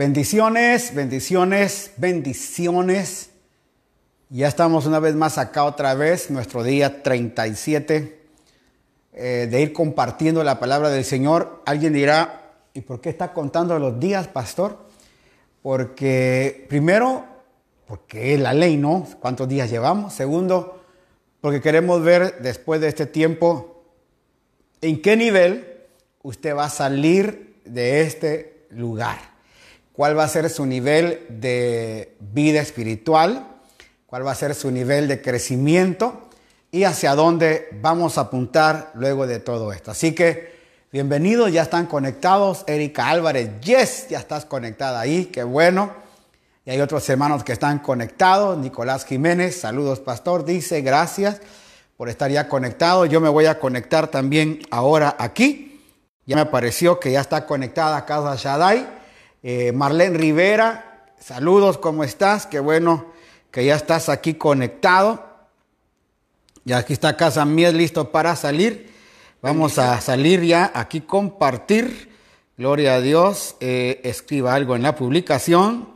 Bendiciones, bendiciones, bendiciones. Ya estamos una vez más acá otra vez, nuestro día 37 eh, de ir compartiendo la palabra del Señor. Alguien dirá, ¿y por qué está contando los días, pastor? Porque primero, porque es la ley, ¿no? ¿Cuántos días llevamos? Segundo, porque queremos ver después de este tiempo en qué nivel usted va a salir de este lugar cuál va a ser su nivel de vida espiritual, cuál va a ser su nivel de crecimiento y hacia dónde vamos a apuntar luego de todo esto. Así que bienvenidos, ya están conectados. Erika Álvarez, yes, ya estás conectada ahí, qué bueno. Y hay otros hermanos que están conectados. Nicolás Jiménez, saludos pastor, dice gracias por estar ya conectado. Yo me voy a conectar también ahora aquí. Ya me apareció que ya está conectada Casa Shaddai. Eh, Marlene Rivera, saludos, ¿cómo estás? Qué bueno que ya estás aquí conectado. Y aquí está Casa Mies listo para salir. Vamos a salir ya aquí compartir. Gloria a Dios. Eh, escriba algo en la publicación.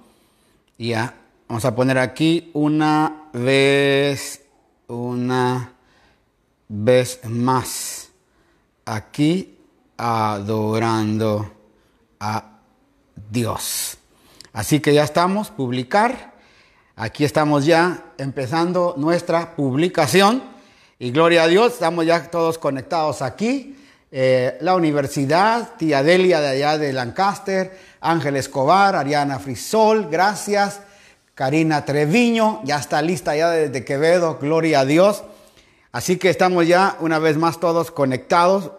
Y ya, vamos a poner aquí una vez, una vez más. Aquí adorando a Dios. Así que ya estamos, publicar. Aquí estamos ya empezando nuestra publicación. Y gloria a Dios, estamos ya todos conectados aquí. Eh, la universidad, tía Delia de allá de Lancaster, Ángel Escobar, Ariana Frisol, gracias. Karina Treviño, ya está lista ya desde Quevedo, gloria a Dios. Así que estamos ya una vez más todos conectados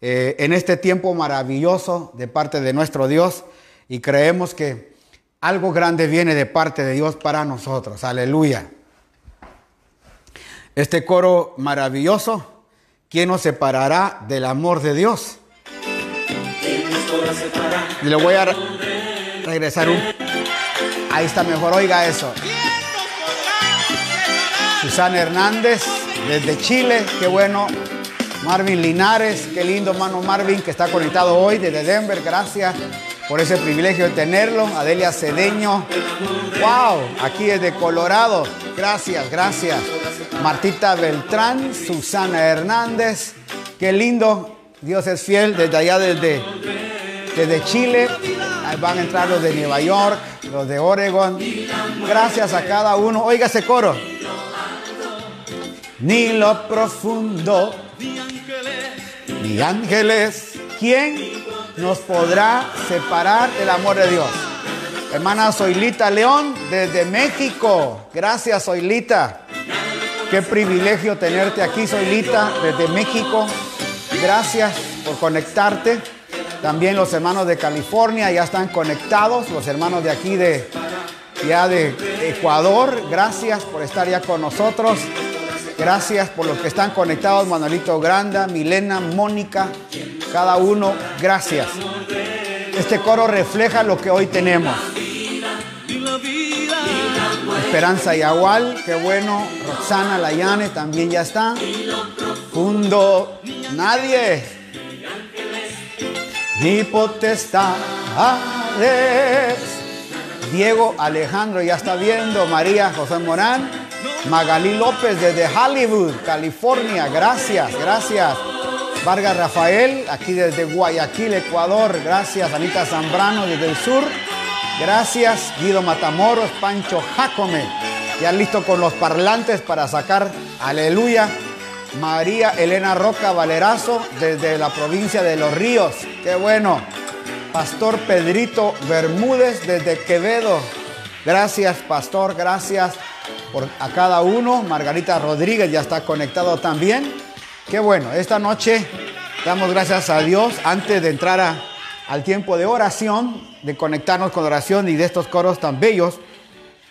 eh, en este tiempo maravilloso de parte de nuestro Dios y creemos que algo grande viene de parte de Dios para nosotros. Aleluya. Este coro maravilloso, ¿quién nos separará del amor de Dios? Y le voy a regresar un... Ahí está mejor, oiga eso. Susana Hernández, desde Chile, qué bueno. Marvin Linares, qué lindo, mano Marvin, que está conectado hoy desde Denver, gracias por ese privilegio de tenerlo. Adelia Cedeño, wow, aquí es de Colorado. Gracias, gracias. Martita Beltrán, Susana Hernández, qué lindo. Dios es fiel desde allá, desde, desde Chile. Ahí van a entrar los de Nueva York, los de Oregon. Gracias a cada uno. Oiga ese coro. Ni lo profundo, ni ángeles, ¿quién nos podrá separar del amor de Dios. Hermana Soilita León, desde México. Gracias, Soilita. Qué privilegio tenerte aquí, Soilita, desde México. Gracias por conectarte. También los hermanos de California ya están conectados. Los hermanos de aquí de, ya de Ecuador, gracias por estar ya con nosotros. Gracias por los que están conectados, Manuelito Granda, Milena, Mónica, cada uno, gracias. Este coro refleja lo que hoy tenemos. Esperanza Yagual, qué bueno. Roxana Layane también ya está. Fundo, nadie. Ni potestades. Diego Alejandro ya está viendo. María José Morán. Magalí López desde Hollywood, California. Gracias, gracias. Vargas Rafael, aquí desde Guayaquil, Ecuador. Gracias. Anita Zambrano desde el sur. Gracias. Guido Matamoros, Pancho Jacome. Ya listo con los parlantes para sacar Aleluya. María Elena Roca Valerazo desde la provincia de Los Ríos. Qué bueno. Pastor Pedrito Bermúdez desde Quevedo. Gracias, pastor. Gracias por a cada uno. Margarita Rodríguez ya está conectado también. Qué bueno, esta noche damos gracias a Dios antes de entrar al tiempo de oración, de conectarnos con oración y de estos coros tan bellos.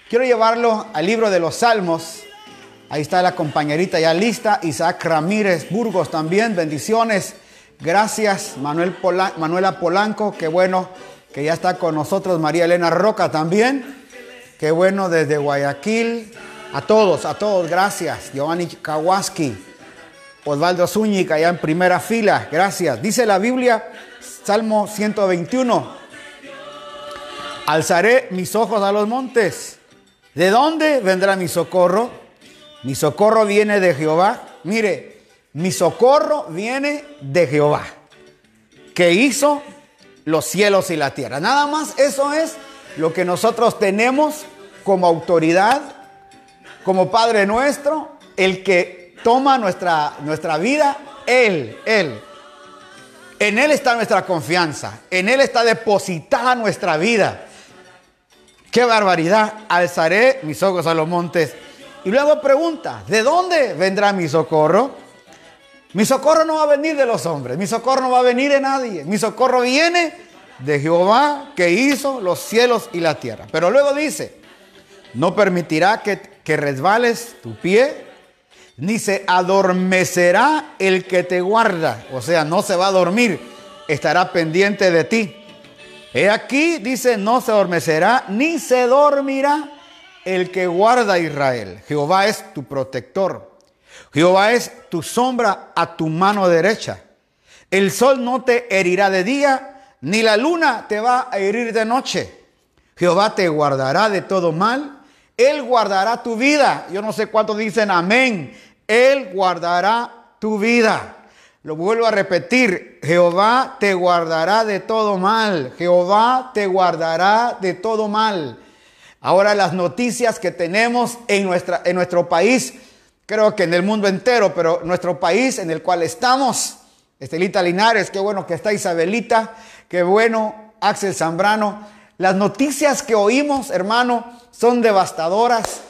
Quiero llevarlo al libro de los Salmos. Ahí está la compañerita ya lista, Isaac Ramírez Burgos también, bendiciones. Gracias, Manuel Manuela Polanco, qué bueno que ya está con nosotros, María Elena Roca también. Qué bueno desde Guayaquil. A todos, a todos, gracias. Giovanni Kawaski, Osvaldo Zúñiga, allá en primera fila, gracias. Dice la Biblia, Salmo 121. Alzaré mis ojos a los montes. ¿De dónde vendrá mi socorro? Mi socorro viene de Jehová. Mire, mi socorro viene de Jehová, que hizo los cielos y la tierra. Nada más eso es lo que nosotros tenemos como autoridad, como Padre nuestro, el que toma nuestra, nuestra vida, Él, Él. En Él está nuestra confianza, en Él está depositada nuestra vida. Qué barbaridad, alzaré mis ojos a los montes. Y luego pregunta, ¿de dónde vendrá mi socorro? Mi socorro no va a venir de los hombres, mi socorro no va a venir de nadie, mi socorro viene de Jehová que hizo los cielos y la tierra. Pero luego dice, no permitirá que, que resbales tu pie ni se adormecerá el que te guarda. O sea, no se va a dormir, estará pendiente de ti. He aquí, dice, no se adormecerá ni se dormirá el que guarda a Israel. Jehová es tu protector. Jehová es tu sombra a tu mano derecha. El sol no te herirá de día, ni la luna te va a herir de noche. Jehová te guardará de todo mal. Él guardará tu vida. Yo no sé cuántos dicen amén. Él guardará tu vida. Lo vuelvo a repetir, Jehová te guardará de todo mal. Jehová te guardará de todo mal. Ahora las noticias que tenemos en, nuestra, en nuestro país, creo que en el mundo entero, pero nuestro país en el cual estamos, Estelita Linares, qué bueno que está Isabelita, qué bueno Axel Zambrano. Las noticias que oímos, hermano, son devastadoras.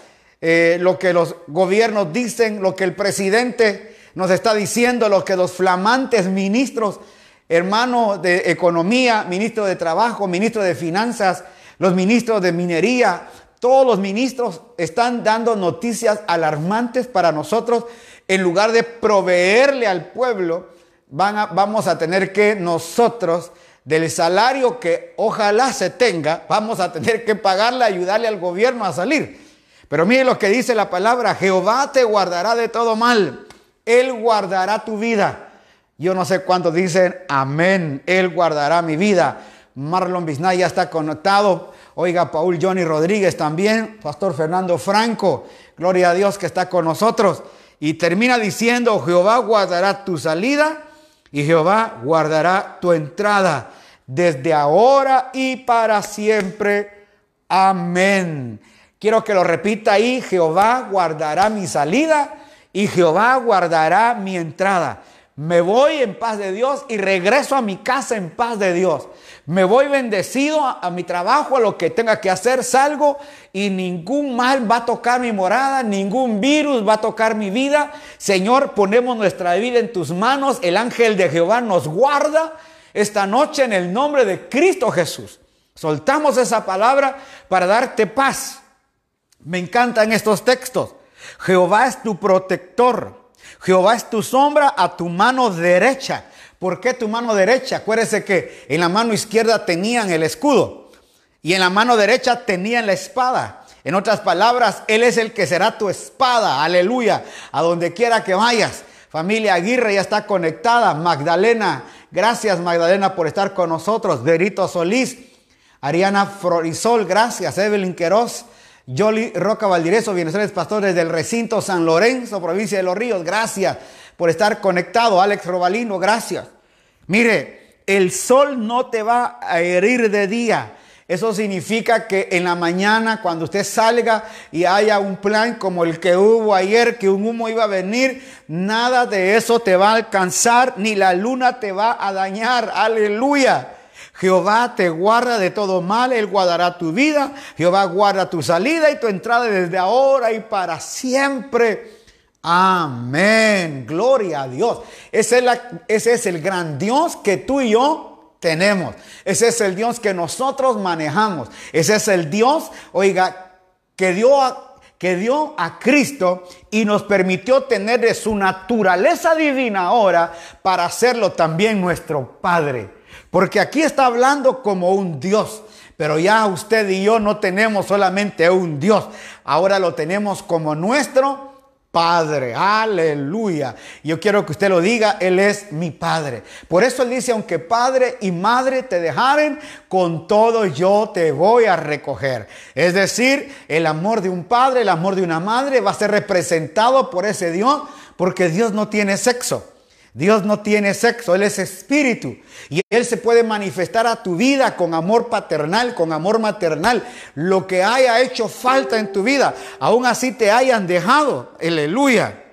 Eh, lo que los gobiernos dicen, lo que el presidente nos está diciendo, lo que los flamantes ministros, hermano de economía, ministro de trabajo, ministro de finanzas, los ministros de minería, todos los ministros están dando noticias alarmantes para nosotros. En lugar de proveerle al pueblo, van vamos a tener que nosotros, del salario que ojalá se tenga, vamos a tener que pagarle, ayudarle al gobierno a salir. Pero mire lo que dice la palabra, Jehová te guardará de todo mal, Él guardará tu vida. Yo no sé cuántos dicen, amén, Él guardará mi vida. Marlon Bisnay ya está conectado. Oiga, Paul Johnny Rodríguez también, Pastor Fernando Franco, gloria a Dios que está con nosotros. Y termina diciendo, Jehová guardará tu salida y Jehová guardará tu entrada desde ahora y para siempre. Amén. Quiero que lo repita ahí, Jehová guardará mi salida y Jehová guardará mi entrada. Me voy en paz de Dios y regreso a mi casa en paz de Dios. Me voy bendecido a, mi trabajo, a lo que tenga que hacer, salgo y ningún mal va a tocar mi morada, ningún virus va a tocar mi vida. Señor, ponemos nuestra vida en tus manos. El ángel de Jehová nos guarda esta noche en el nombre de Cristo Jesús. Soltamos esa palabra para darte paz me encantan estos textos. Jehová es tu protector. Jehová es tu sombra a tu mano derecha. ¿Por qué tu mano derecha? Acuérdese que en la mano izquierda tenían el escudo y en la mano derecha tenían la espada. En otras palabras, Él es el que será tu espada. Aleluya. A donde quiera que vayas. Familia Aguirre ya está conectada. Magdalena, gracias Magdalena por estar con nosotros. Verito Solís, Ariana Florisol, gracias. Evelyn Queroz. Jolly Roca Valdireso, bienestar pastores del recinto San Lorenzo, provincia de Los Ríos, gracias por estar conectado. Alex Robalino, gracias. Mire, el sol no te va a herir de día. Eso significa que en la mañana, cuando usted salga y haya un plan como el que hubo ayer, que un humo iba a venir, nada de eso te va a alcanzar, ni la luna te va a dañar. Aleluya. Jehová te guarda de todo mal, Él guardará tu vida, Jehová guarda tu salida y tu entrada desde ahora y para siempre. Amén, gloria a Dios. Ese es, el gran Dios que tú y yo tenemos. Ese es el Dios que nosotros manejamos. Ese es el Dios, oiga, que dio a, que dio a Cristo y nos permitió tener de su naturaleza divina ahora para hacerlo también nuestro Padre. Porque aquí está hablando como un Dios. Pero ya usted y yo no tenemos solamente un Dios. Ahora lo tenemos como nuestro Padre. Aleluya. Yo quiero que usted lo diga, Él es mi Padre. Por eso Él dice, aunque Padre y Madre te dejaren, con todo yo te voy a recoger. Es decir, el amor de un padre, el amor de una madre va a ser representado por ese Dios, porque Dios no tiene sexo. Dios no tiene sexo, Él es espíritu. Y Él se puede manifestar a tu vida con amor paternal, con amor maternal. Lo que haya hecho falta en tu vida, aún así te hayan dejado. Aleluya.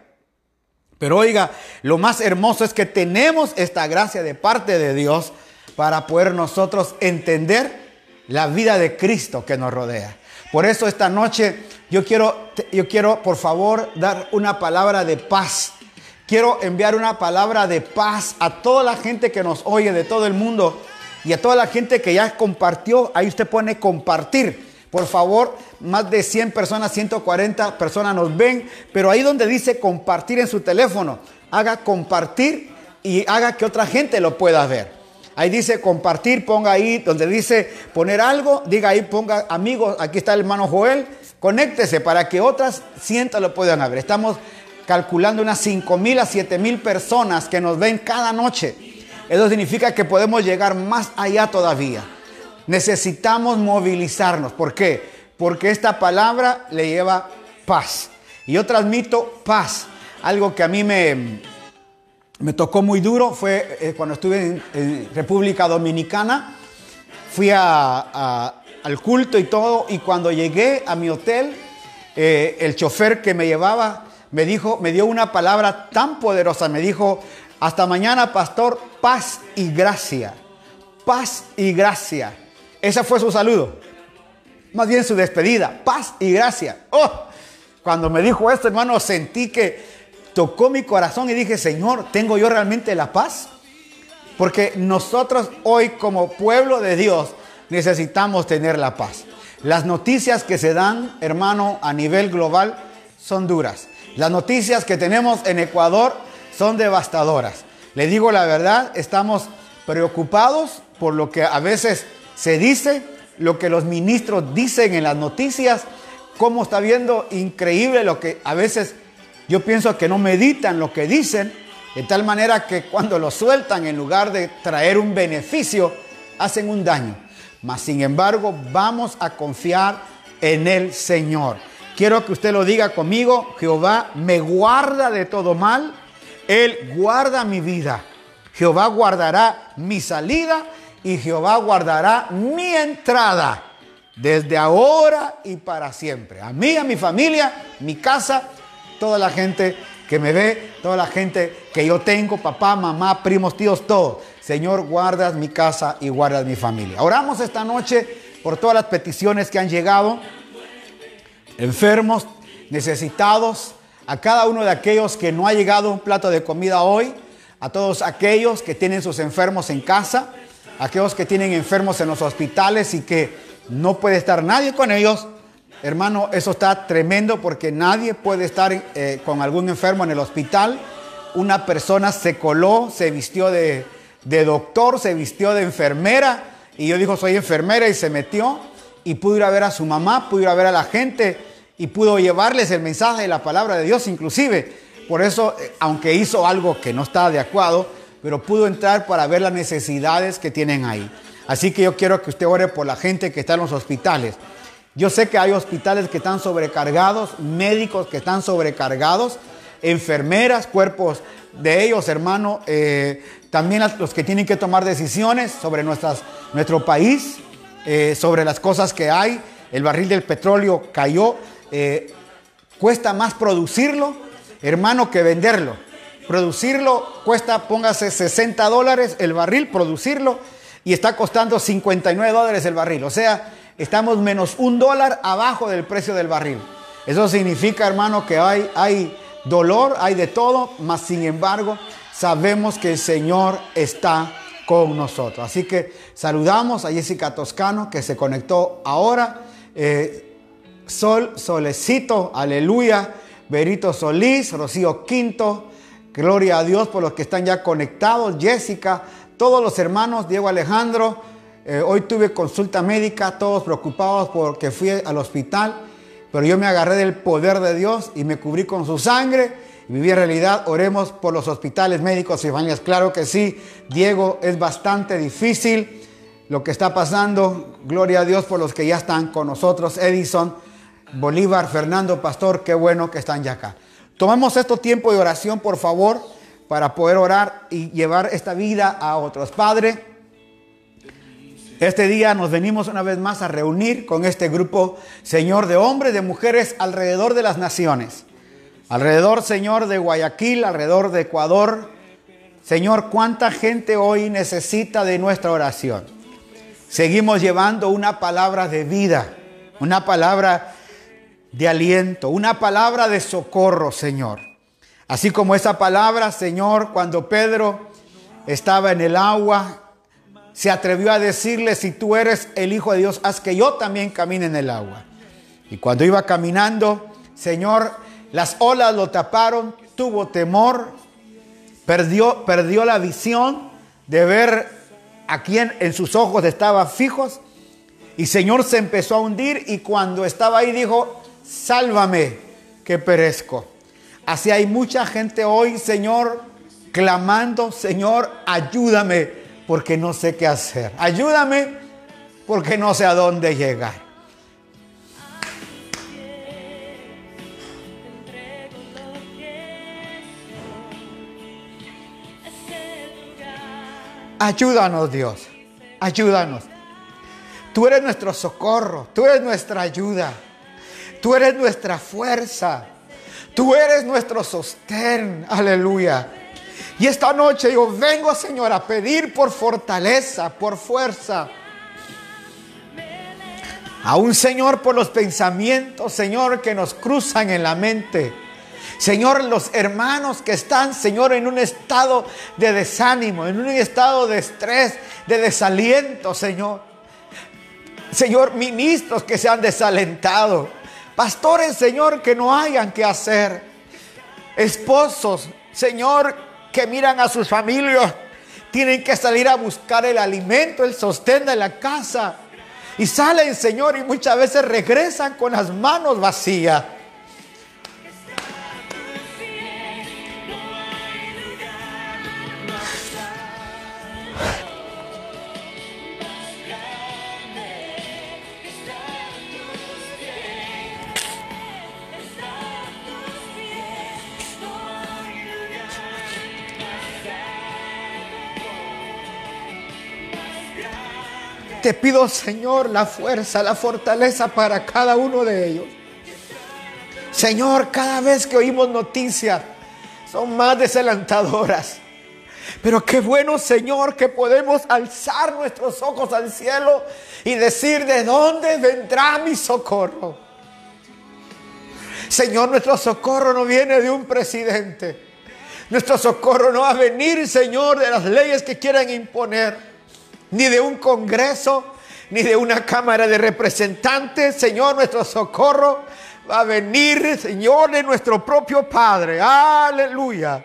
Pero oiga, lo más hermoso es que tenemos esta gracia de parte de Dios para poder nosotros entender la vida de Cristo que nos rodea. Por eso esta noche yo quiero, yo quiero por favor dar una palabra de paz Quiero enviar una palabra de paz a toda la gente que nos oye de todo el mundo y a toda la gente que ya compartió. Ahí usted pone compartir. Por favor, más de 100 personas, 140 personas nos ven, pero ahí donde dice compartir en su teléfono, haga compartir y haga que otra gente lo pueda ver. Ahí dice compartir, ponga ahí donde dice poner algo, diga ahí, ponga amigos, aquí está el hermano Joel, conéctese para que otras cientos lo puedan ver. Estamos calculando unas 5 mil a 7 mil personas que nos ven cada noche. Eso significa que podemos llegar más allá todavía. Necesitamos movilizarnos. ¿Por qué? Porque esta palabra le lleva paz. Y yo transmito paz. Algo que a mí me, me tocó muy duro fue eh, cuando estuve en, República Dominicana. Fui al culto y todo. Y cuando llegué a mi hotel, eh, el chofer que me llevaba me dijo, me dio una palabra tan poderosa, me dijo, hasta mañana, pastor, paz y gracia. Paz y gracia. Ese fue su saludo. Más bien su despedida. Paz y gracia. Oh, cuando me dijo esto, hermano, sentí que tocó mi corazón y dije, Señor, ¿tengo yo realmente la paz? Porque nosotros hoy como pueblo de Dios necesitamos tener la paz. Las noticias que se dan, hermano, a nivel global son duras. Las noticias que tenemos en Ecuador son devastadoras. Le digo la verdad, estamos preocupados por lo que a veces se dice, lo que los ministros dicen en las noticias, cómo está viendo increíble lo que a veces yo pienso que no meditan lo que dicen, de tal manera que cuando lo sueltan en lugar de traer un beneficio, hacen un daño. Mas sin embargo, vamos a confiar en el Señor. Quiero que usted lo diga conmigo. Jehová me guarda de todo mal. Él guarda mi vida. Jehová guardará mi salida y Jehová guardará mi entrada desde ahora y para siempre. A mí, a mi familia, mi casa, toda la gente que me ve, toda la gente que yo tengo, papá, mamá, primos, tíos, todo. Señor, guardas mi casa y guardas mi familia. Oramos esta noche por todas las peticiones que han llegado enfermos, necesitados, a cada uno de aquellos que no ha llegado un plato de comida hoy, a todos aquellos que tienen sus enfermos en casa, aquellos que tienen enfermos en los hospitales y que no puede estar nadie con ellos. Hermano, eso está tremendo porque nadie puede estar eh, con algún enfermo en el hospital. Una persona se coló, se vistió de, de doctor, se vistió de enfermera y yo dijo soy enfermera y se metió y pudo ir a ver a su mamá, pudo ir a ver a la gente y pudo llevarles el mensaje de la palabra de Dios inclusive. Por eso, eh, aunque hizo algo que no estaba de acuerdo, pero pudo entrar para ver las necesidades que tienen ahí. Así que yo quiero que usted ore por la gente que está en los hospitales. Yo sé que hay hospitales que están sobrecargados, médicos que están sobrecargados, enfermeras, cuerpos de ellos, hermano, eh, también los que tienen que tomar decisiones sobre nuestro país, eh, sobre las cosas que hay. El barril del petróleo cayó. Eh, cuesta más producirlo, hermano, que venderlo. Producirlo cuesta, póngase 60 dólares el barril, producirlo, y está costando 59 dólares el barril. O sea, estamos menos un dólar abajo del precio del barril. Eso significa, hermano, que hay, hay dolor, hay de todo, mas sin embargo, sabemos que el Señor está con nosotros. Así que saludamos a Jessica Toscano que se conectó ahora. Eh, Sol, Solecito, aleluya. Berito Solís, Rocío Quinto. Gloria a Dios por los que están ya conectados. Jessica, todos los hermanos, Diego Alejandro. Eh, hoy tuve consulta médica, todos preocupados porque fui al hospital. pero yo me agarré del poder de Dios y me cubrí con su sangre y viví en realidad. Oremos por los hospitales médicos y familias. Claro que sí, Diego, es bastante difícil lo que está pasando. Gloria a Dios por los que ya están con nosotros. Edison, Bolívar, Fernando, Pastor, qué bueno que están ya acá. Tomamos este tiempo de oración, por favor, para poder orar y llevar esta vida a otros. Padre, este día nos venimos una vez más a reunir con este grupo, Señor, de hombres, de mujeres alrededor de las naciones. Alrededor, Señor, de Guayaquil, alrededor de Ecuador. Señor, ¿cuánta gente hoy necesita de nuestra oración? Seguimos llevando una palabra de vida, una palabra de aliento, una palabra de socorro, Señor. Así como esa palabra, Señor, cuando Pedro estaba en el agua, se atrevió a decirle, si tú eres el Hijo de Dios, haz que yo también camine en el agua. Y cuando iba caminando, Señor, las olas lo taparon, tuvo temor, perdió, perdió la visión de ver a quien en sus ojos estaba fijos. Y Señor se empezó a hundir y cuando estaba ahí dijo, sálvame, que perezco. Así hay mucha gente hoy, Señor, clamando, Señor, ayúdame porque no sé qué hacer. Ayúdame porque no sé a dónde llegar. Ayúdanos Dios, ayúdanos. Tú eres nuestro socorro, tú eres nuestra ayuda, tú eres nuestra fuerza, tú eres nuestro sostén, aleluya. Y esta noche yo vengo, Señor, a pedir por fortaleza, por fuerza. Aún, Señor, por los pensamientos, Señor, que nos cruzan en la mente. Señor, los hermanos que están, Señor, en un estado de desánimo, en un estado de estrés, de desaliento, Señor. Señor, ministros que se han desalentado. Pastores, Señor, que no hayan que hacer. Esposos, Señor, que miran a sus familias, tienen que salir a buscar el alimento, el sostén de la casa. Y salen, Señor, y muchas veces regresan con las manos vacías. Te pido, Señor, la fuerza, la fortaleza para cada uno de ellos. Señor, cada vez que oímos noticias, son más desalentadoras. Pero qué bueno, Señor, que podemos alzar nuestros ojos al cielo y decir, ¿de dónde vendrá mi socorro? Señor, nuestro socorro no viene de un presidente. Nuestro socorro no va a venir, Señor, de las leyes que quieran imponer ni de un congreso, ni de una cámara de representantes. Señor, nuestro socorro va a venir, Señor, de nuestro propio Padre. Aleluya.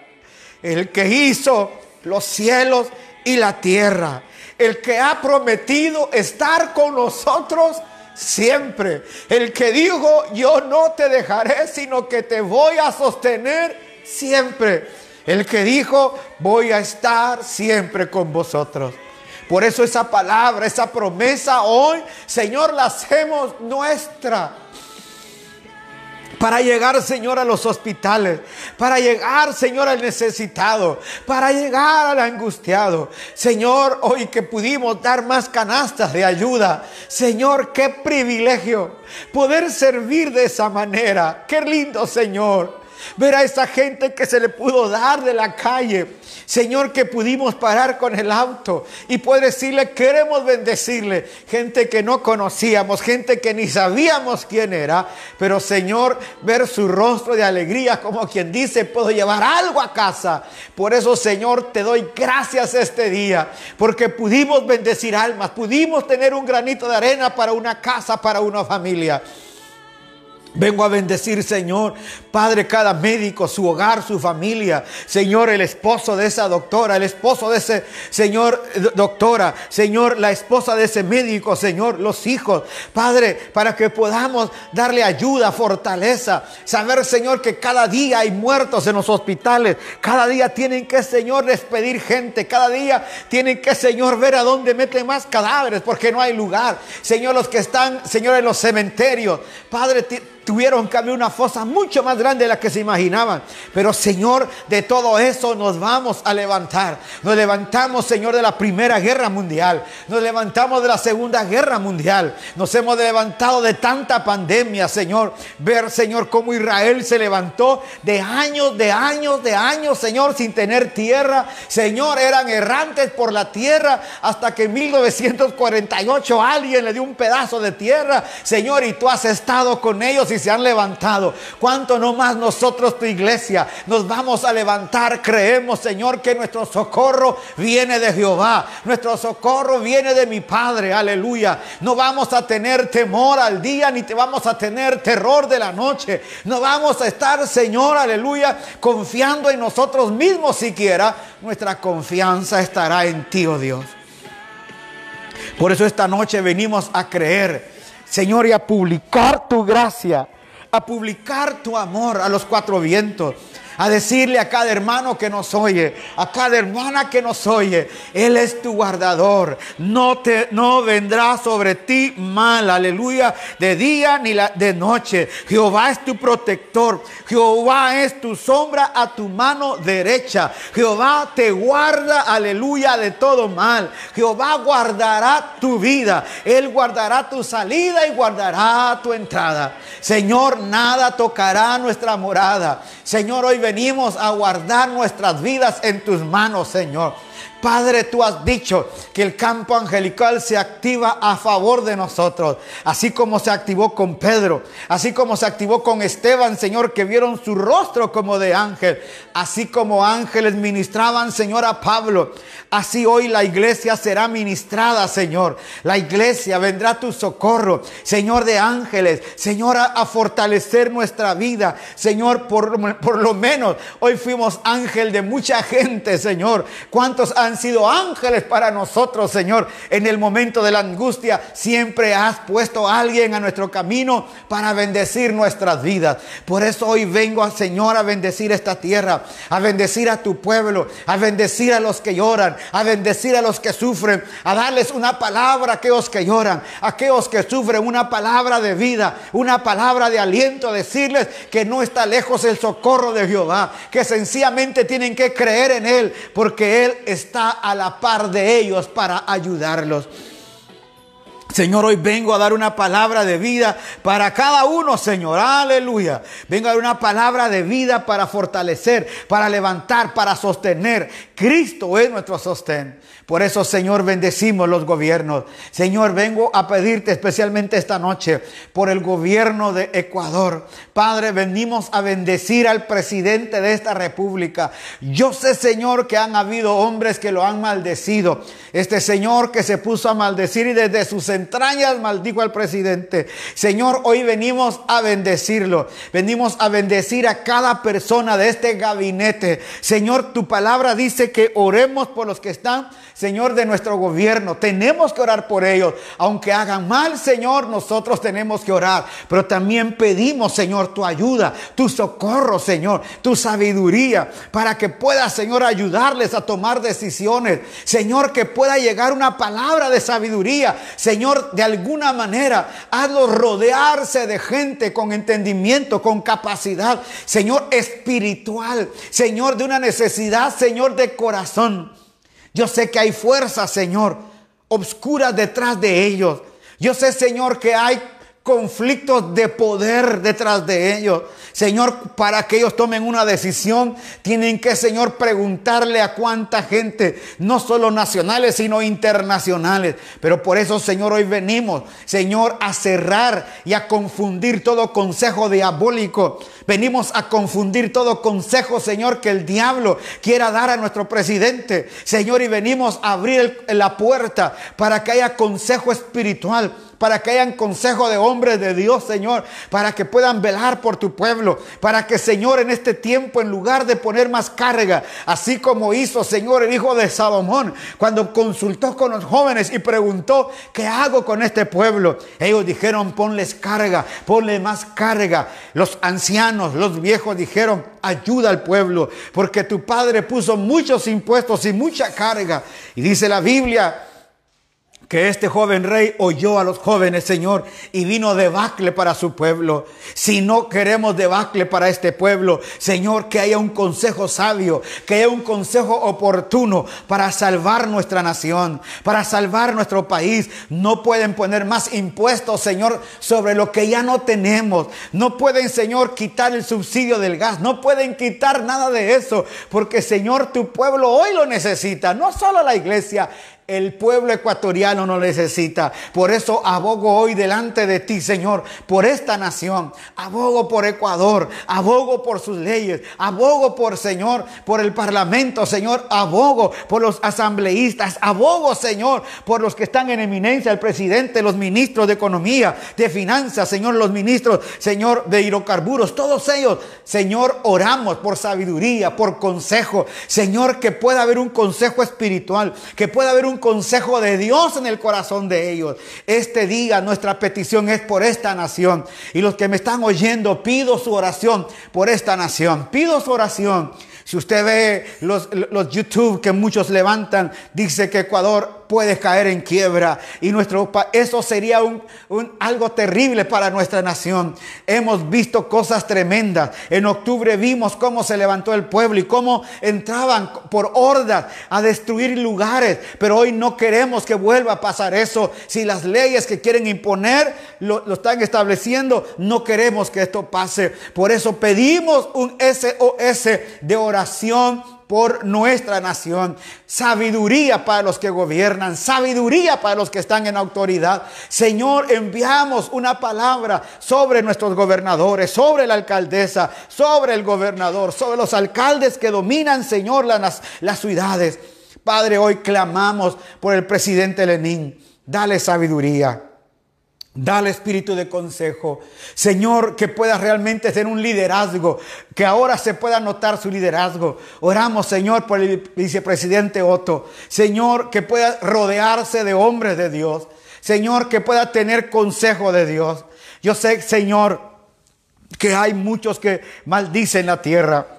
El que hizo los cielos y la tierra. El que ha prometido estar con nosotros siempre. El que dijo, yo no te dejaré, sino que te voy a sostener siempre. El que dijo, voy a estar siempre con vosotros. Por eso esa palabra, esa promesa hoy, Señor, la hacemos nuestra. Para llegar, Señor, a los hospitales. Para llegar, Señor, al necesitado. Para llegar al angustiado. Señor, hoy que pudimos dar más canastas de ayuda. Señor, qué privilegio poder servir de esa manera. Qué lindo, Señor. Ver a esa gente que se le pudo dar de la calle. Señor, que pudimos parar con el auto y poder decirle, queremos bendecirle. Gente que no conocíamos, gente que ni sabíamos quién era. Pero Señor, ver su rostro de alegría como quien dice, puedo llevar algo a casa. Por eso, Señor, te doy gracias este día. Porque pudimos bendecir almas, pudimos tener un granito de arena para una casa, para una familia. Vengo a bendecir, Señor, Padre, cada médico, su hogar, su familia. Señor, el esposo de esa doctora, el esposo de ese, Señor, doctora. Señor, la esposa de ese médico, Señor, los hijos. Padre, para que podamos darle ayuda, fortaleza. Saber, Señor, que cada día hay muertos en los hospitales. Cada día tienen que, Señor, despedir gente. Cada día tienen que, Señor, ver a dónde meten más cadáveres porque no hay lugar. Señor, los que están, Señor, en los cementerios. Padre, tuvieron que abrir una fosa mucho más grande de la que se imaginaban. Pero Señor, de todo eso nos vamos a levantar. Nos levantamos, Señor, de la Primera Guerra Mundial. Nos levantamos de la Segunda Guerra Mundial. Nos hemos levantado de tanta pandemia, Señor. Ver, Señor, cómo Israel se levantó de años, de años, de años, Señor, sin tener tierra. Señor, eran errantes por la tierra hasta que en 1948 alguien le dio un pedazo de tierra. Señor, y tú has estado con ellos y se han levantado. ¿Cuánto no más nosotros, tu iglesia, nos vamos a levantar? Creemos, Señor, que nuestro socorro viene de Jehová. Nuestro socorro viene de mi Padre. Aleluya. No vamos a tener temor al día ni te vamos a tener terror de la noche. No vamos a estar, Señor, aleluya, confiando en nosotros mismos siquiera. Nuestra confianza estará en ti, oh Dios. Por eso esta noche venimos a creer Señor, y a publicar tu gracia, a publicar tu amor a los cuatro vientos a decirle a cada hermano que nos oye, a cada hermana que nos oye, Él es tu guardador. No, te, no vendrá sobre ti mal, aleluya, de día ni de noche. Jehová es tu protector. Jehová es tu sombra a tu mano derecha. Jehová te guarda, aleluya, de todo mal. Jehová guardará tu vida. Él guardará tu salida y guardará tu entrada. Señor, nada tocará nuestra morada. Señor, hoy venimos a guardar nuestras vidas en tus manos, Señor. Padre, tú has dicho que el campo angelical se activa a favor de nosotros, así como se activó con Pedro, así como se activó con Esteban, Señor, que vieron su rostro como de ángel, así como ángeles ministraban, Señor, a Pablo, así hoy la iglesia será ministrada, Señor. La iglesia vendrá a tu socorro, Señor de ángeles, Señor, a, fortalecer nuestra vida, Señor, por, por lo menos hoy fuimos ángel de mucha gente, Señor. ¿Cuántos han sido ángeles para nosotros, Señor. En el momento de la angustia siempre has puesto a alguien a nuestro camino para bendecir nuestras vidas. Por eso hoy vengo, al Señor, a bendecir esta tierra, a bendecir a tu pueblo, a bendecir a los que lloran, a bendecir a los que sufren, a darles una palabra a aquellos que lloran, a aquellos que sufren, una palabra de vida, una palabra de aliento, decirles que no está lejos el socorro de Jehová, que sencillamente tienen que creer en Él, porque Él está a la par de ellos para ayudarlos. Señor, hoy vengo a dar una palabra de vida para cada uno, Señor. Aleluya. Vengo a dar una palabra de vida para fortalecer, para levantar, para sostener. Cristo es nuestro sostén. Por eso, Señor, bendecimos los gobiernos. Señor, vengo a pedirte especialmente esta noche por el gobierno de Ecuador. Padre, venimos a bendecir al presidente de esta república. Yo sé, Señor, que han habido hombres que lo han maldecido. Este Señor que se puso a maldecir y desde sus entrañas maldijo al presidente. Señor, hoy venimos a bendecirlo. Venimos a bendecir a cada persona de este gabinete. Señor, tu palabra dice que oremos por los que están Señor, de nuestro gobierno. Tenemos que orar por ellos. Aunque hagan mal, Señor, nosotros tenemos que orar. Pero también pedimos, Señor, tu ayuda, tu socorro, Señor, tu sabiduría, para que pueda, Señor, ayudarles a tomar decisiones. Señor, que pueda llegar una palabra de sabiduría. Señor, de alguna manera, hazlo rodearse de gente con entendimiento, con capacidad. Señor, espiritual. Señor, de una necesidad, Señor, de corazón. Yo sé que hay fuerzas, Señor, obscuras detrás de ellos. Yo sé, Señor, que hay conflictos de poder detrás de ellos. Señor, para que ellos tomen una decisión, tienen que, Señor, preguntarle a cuánta gente, no solo nacionales, sino internacionales. Pero por eso, Señor, hoy venimos, Señor, a cerrar y a confundir todo consejo diabólico. Venimos a confundir todo consejo, Señor, que el diablo quiera dar a nuestro presidente. Señor, y venimos a abrir la puerta para que haya consejo espiritual para que hayan consejo de hombres de Dios, Señor, para que puedan velar por tu pueblo, para que, Señor, en este tiempo, en lugar de poner más carga, así como hizo, Señor, el hijo de Salomón, cuando consultó con los jóvenes y preguntó, ¿qué hago con este pueblo? Ellos dijeron, ponles carga, ponle más carga. Los ancianos, los viejos dijeron, ayuda al pueblo, porque tu padre puso muchos impuestos y mucha carga. Y dice la Biblia, que este joven rey oyó a los jóvenes, Señor, y vino debacle para su pueblo. Si no queremos debacle para este pueblo, Señor, que haya un consejo sabio, que haya un consejo oportuno para salvar nuestra nación, para salvar nuestro país. No pueden poner más impuestos, Señor, sobre lo que ya no tenemos. No pueden, Señor, quitar el subsidio del gas. No pueden quitar nada de eso, porque, Señor, tu pueblo hoy lo necesita. No solo la iglesia, el pueblo ecuatoriano no necesita. Por eso abogo hoy delante de ti, Señor, por esta nación. Abogo por Ecuador. Abogo por sus leyes. Abogo por, Señor, por el parlamento, Señor. Abogo por los asambleístas. Abogo, Señor, por los que están en eminencia, el presidente, los ministros de economía, de finanzas, Señor, los ministros, Señor, de hidrocarburos. Todos ellos, Señor, oramos por sabiduría, por consejo. Señor, que pueda haber un consejo espiritual, que pueda haber un consejo de Dios en el corazón de ellos. Este día nuestra petición es por esta nación. Y los que me están oyendo, pido su oración por esta nación. Pido su oración. Si usted ve los, los YouTube que muchos levantan, dice que Ecuador puede caer en quiebra y nuestro eso sería un, algo terrible para nuestra nación. Hemos visto cosas tremendas. En octubre vimos cómo se levantó el pueblo y cómo entraban por hordas a destruir lugares, pero hoy no queremos que vuelva a pasar eso. Si las leyes que quieren imponer lo, lo están estableciendo, no queremos que esto pase. Por eso pedimos un SOS de oración por nuestra nación, sabiduría para los que gobiernan, sabiduría para los que están en autoridad. Señor, enviamos una palabra sobre nuestros gobernadores, sobre la alcaldesa, sobre el gobernador, sobre los alcaldes que dominan, Señor, las, las ciudades. Padre, hoy clamamos por el presidente Lenín. Dale sabiduría. Dale espíritu de consejo. Señor, que pueda realmente ser un liderazgo, que ahora se pueda notar su liderazgo. Oramos, Señor, por el vicepresidente Otto. Señor, que pueda rodearse de hombres de Dios. Señor, que pueda tener consejo de Dios. Yo sé, Señor, que hay muchos que maldicen la tierra.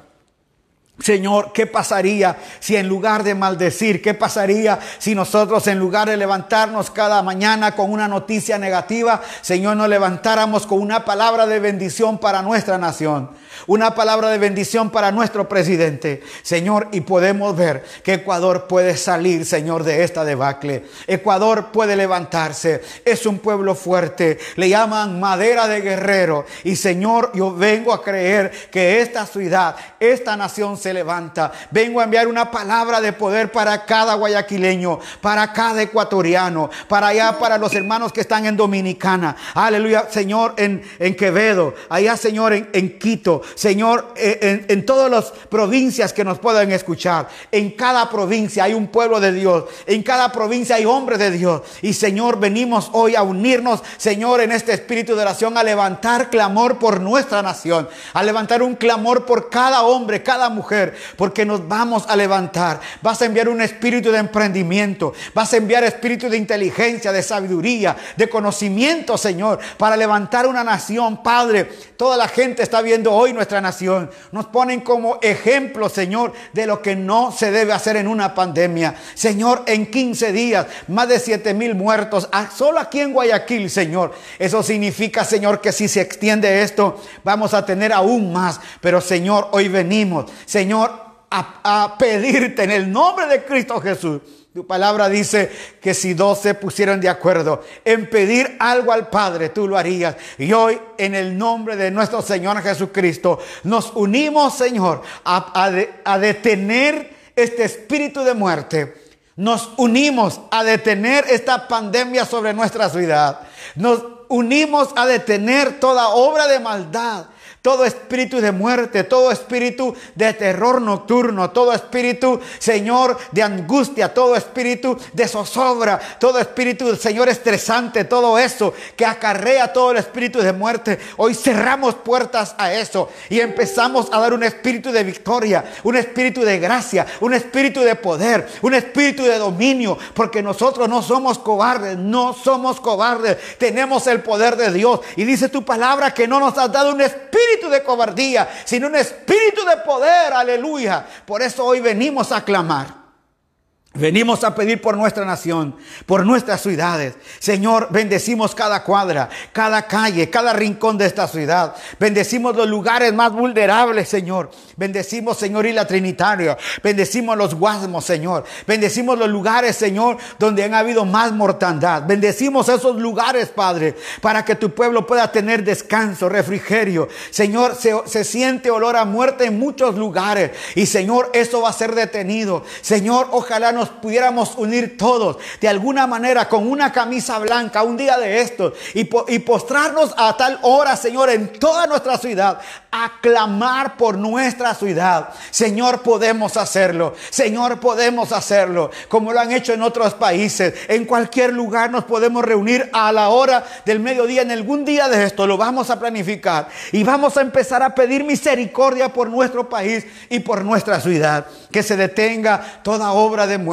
Señor, ¿qué pasaría si en lugar de maldecir, qué pasaría si nosotros en lugar de levantarnos cada mañana con una noticia negativa, Señor, nos levantáramos con una palabra de bendición para nuestra nación? Una palabra de bendición para nuestro presidente, Señor, y podemos ver que Ecuador puede salir, Señor, de esta debacle. Ecuador puede levantarse, es un pueblo fuerte, le llaman madera de guerrero, y Señor, yo vengo a creer que esta ciudad, esta nación se levanta. Vengo a enviar una palabra de poder para cada guayaquileño, para cada ecuatoriano, para allá, para los hermanos que están en Dominicana. Aleluya, Señor, en, en Quevedo, allá, Señor, en, en Quito, Señor, eh, en, todas las provincias que nos puedan escuchar. En cada provincia hay un pueblo de Dios. En cada provincia hay hombres de Dios. Y Señor, venimos hoy a unirnos, Señor, en este espíritu de oración, a levantar clamor por nuestra nación. A levantar un clamor por cada hombre, cada mujer. Porque nos vamos a levantar. Vas a enviar un espíritu de emprendimiento. Vas a enviar espíritu de inteligencia, de sabiduría, de conocimiento, Señor. Para levantar una nación, Padre. Toda la gente está viendo hoy nuestra nación. Nos ponen como ejemplo, Señor, de lo que no se debe hacer en una pandemia. Señor, en 15 días, más de 7 mil muertos, ah, solo aquí en Guayaquil, Señor. Eso significa, Señor, que si se extiende esto, vamos a tener aún más. Pero, Señor, hoy venimos, Señor, a, a pedirte en el nombre de Cristo Jesús tu palabra dice que si dos se pusieron de acuerdo en pedir algo al Padre, tú lo harías. Y hoy, en el nombre de nuestro Señor Jesucristo, nos unimos, Señor, a, a detener este espíritu de muerte. Nos unimos a detener esta pandemia sobre nuestra ciudad. Nos unimos a detener toda obra de maldad todo espíritu de muerte, todo espíritu de terror nocturno, todo espíritu, Señor, de angustia, todo espíritu de zozobra, todo espíritu, Señor, estresante, todo eso que acarrea todo el espíritu de muerte. Hoy cerramos puertas a eso y empezamos a dar un espíritu de victoria, un espíritu de gracia, un espíritu de poder, un espíritu de dominio, porque nosotros no somos cobardes, no somos cobardes, tenemos el poder de Dios. Y dice tu palabra que no nos has dado un espíritu de cobardía, sino un espíritu de poder. Aleluya. Por eso hoy venimos a clamar. Venimos a pedir por nuestra nación, por nuestras ciudades. Señor, bendecimos cada cuadra, cada calle, cada rincón de esta ciudad. Bendecimos los lugares más vulnerables, Señor. Bendecimos, Señor, y la Trinitaria. Bendecimos los guasmos, Señor. Bendecimos los lugares, Señor, donde han habido más mortandad. Bendecimos esos lugares, Padre, para que tu pueblo pueda tener descanso, refrigerio. Señor, se, se siente olor a muerte en muchos lugares. Y, Señor, eso va a ser detenido. Señor, ojalá nos pudiéramos unir todos de alguna manera con una camisa blanca un día de estos y, y postrarnos a tal hora, Señor, en toda nuestra ciudad, a clamar por nuestra ciudad. Señor, podemos hacerlo. Señor, podemos hacerlo. Como lo han hecho en otros países. En cualquier lugar nos podemos reunir a la hora del mediodía. En algún día de esto lo vamos a planificar. Y vamos a empezar a pedir misericordia por nuestro país y por nuestra ciudad. Que se detenga toda obra de muerte,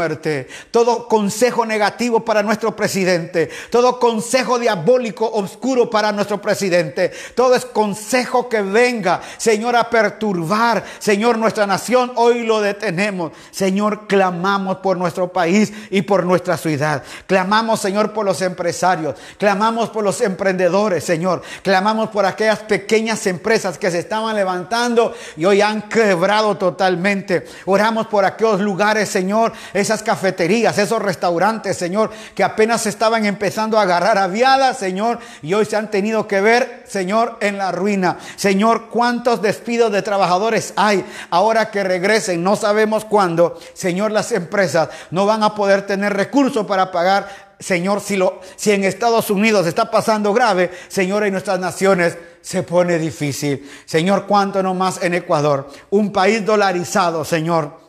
todo consejo negativo para nuestro presidente, todo consejo diabólico oscuro para nuestro presidente, todo es consejo que venga, Señor, a perturbar, Señor, nuestra nación, hoy lo detenemos. Señor, clamamos por nuestro país y por nuestra ciudad. Clamamos, Señor, por los empresarios, clamamos por los emprendedores, Señor, clamamos por aquellas pequeñas empresas que se estaban levantando y hoy han quebrado totalmente. Oramos por aquellos lugares, Señor, esas cafeterías, esos restaurantes, Señor, que apenas estaban empezando a agarrar aviadas, Señor, y hoy se han tenido que ver, Señor, en la ruina. Señor, ¿cuántos despidos de trabajadores hay ahora que regresen? No sabemos cuándo, Señor, las empresas no van a poder tener recursos para pagar Señor, si, lo, si en Estados Unidos está pasando grave, Señor, en nuestras naciones se pone difícil. Señor, cuánto no más en Ecuador, un país dolarizado, Señor.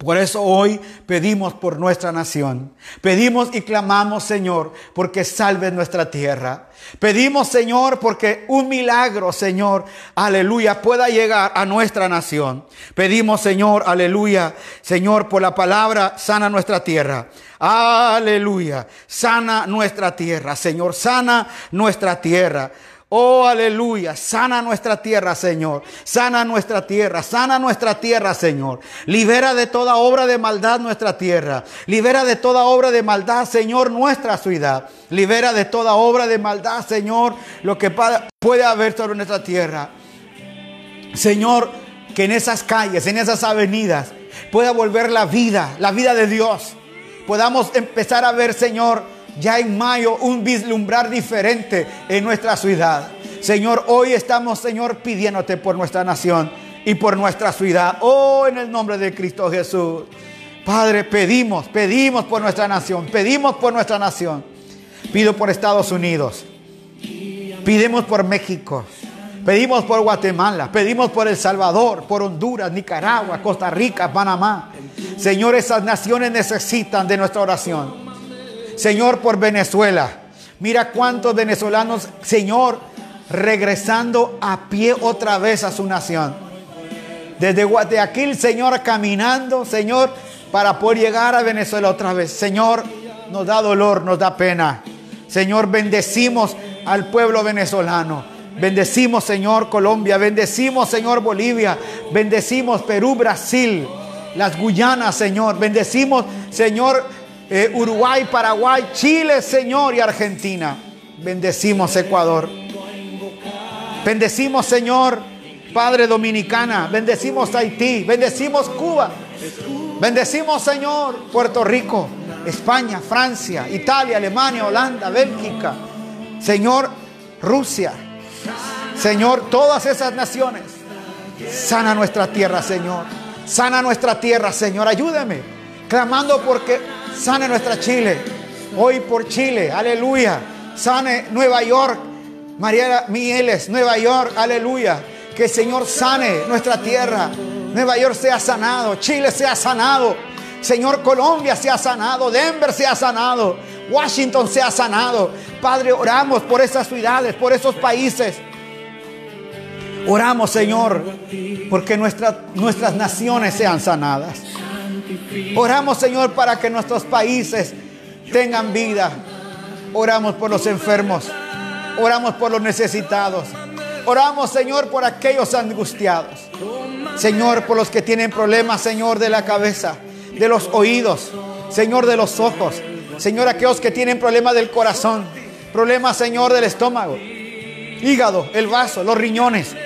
Por eso hoy pedimos por nuestra nación. Pedimos y clamamos, Señor, porque salve nuestra tierra. Pedimos, Señor, porque un milagro, Señor, aleluya, pueda llegar a nuestra nación. Pedimos, Señor, aleluya, Señor, por la palabra, sana nuestra tierra. Aleluya, sana nuestra tierra, Señor, sana nuestra tierra. Oh, aleluya. Sana nuestra tierra, Señor. Sana nuestra tierra. Sana nuestra tierra, Señor. Libera de toda obra de maldad nuestra tierra. Libera de toda obra de maldad, Señor, nuestra ciudad. Libera de toda obra de maldad, Señor, lo que puede haber sobre nuestra tierra. Señor, que en esas calles, en esas avenidas, pueda volver la vida, la vida de Dios. Podamos empezar a ver, Señor, ya en mayo un vislumbrar diferente en nuestra ciudad. Señor, hoy estamos, Señor, pidiéndote por nuestra nación y por nuestra ciudad. Oh, en el nombre de Cristo Jesús. Padre, pedimos, pedimos por nuestra nación, pedimos por nuestra nación. Pido por Estados Unidos. Pedimos por México. Pedimos por Guatemala, pedimos por El Salvador, por Honduras, Nicaragua, Costa Rica, Panamá. Señor, esas naciones necesitan de nuestra oración. Señor, por Venezuela. Mira cuántos venezolanos, Señor, regresando a pie otra vez a su nación. Desde Guayaquil, Señor, caminando, Señor, para poder llegar a Venezuela otra vez. Señor, nos da dolor, nos da pena. Señor, bendecimos al pueblo venezolano. Bendecimos, Señor, Colombia. Bendecimos, Señor, Bolivia. Bendecimos Perú, Brasil. Las Guyanas, Señor. Bendecimos, Señor, eh, Uruguay, Paraguay, Chile, Señor, y Argentina. Bendecimos Ecuador. Bendecimos, Señor, Padre Dominicana. Bendecimos Haití. Bendecimos Cuba. Bendecimos, Señor, Puerto Rico, España, Francia, Italia, Alemania, Holanda, Bélgica. Señor, Rusia. Señor, todas esas naciones. Sana nuestra tierra, Señor. Sana nuestra tierra, Señor. Ayúdeme. Clamando porque Sane nuestra Chile. Hoy por Chile. Aleluya. Sane Nueva York. María Mieles, Nueva York, aleluya. Que el Señor sane nuestra tierra. Nueva York sea sanado, Chile sea sanado. Señor, Colombia sea sanado, Denver sea sanado, Washington sea sanado. Padre, oramos por esas ciudades, por esos países. Oramos, Señor, porque nuestras naciones sean sanadas. Oramos, Señor, para que nuestros países tengan vida. Oramos por los enfermos. Oramos por los necesitados. Oramos, Señor, por aquellos angustiados. Señor, por los que tienen problemas, Señor, de la cabeza, de los oídos, Señor, de los ojos. Señor, aquellos que tienen problemas del corazón, problemas, Señor, del estómago, hígado, el vaso, los riñones.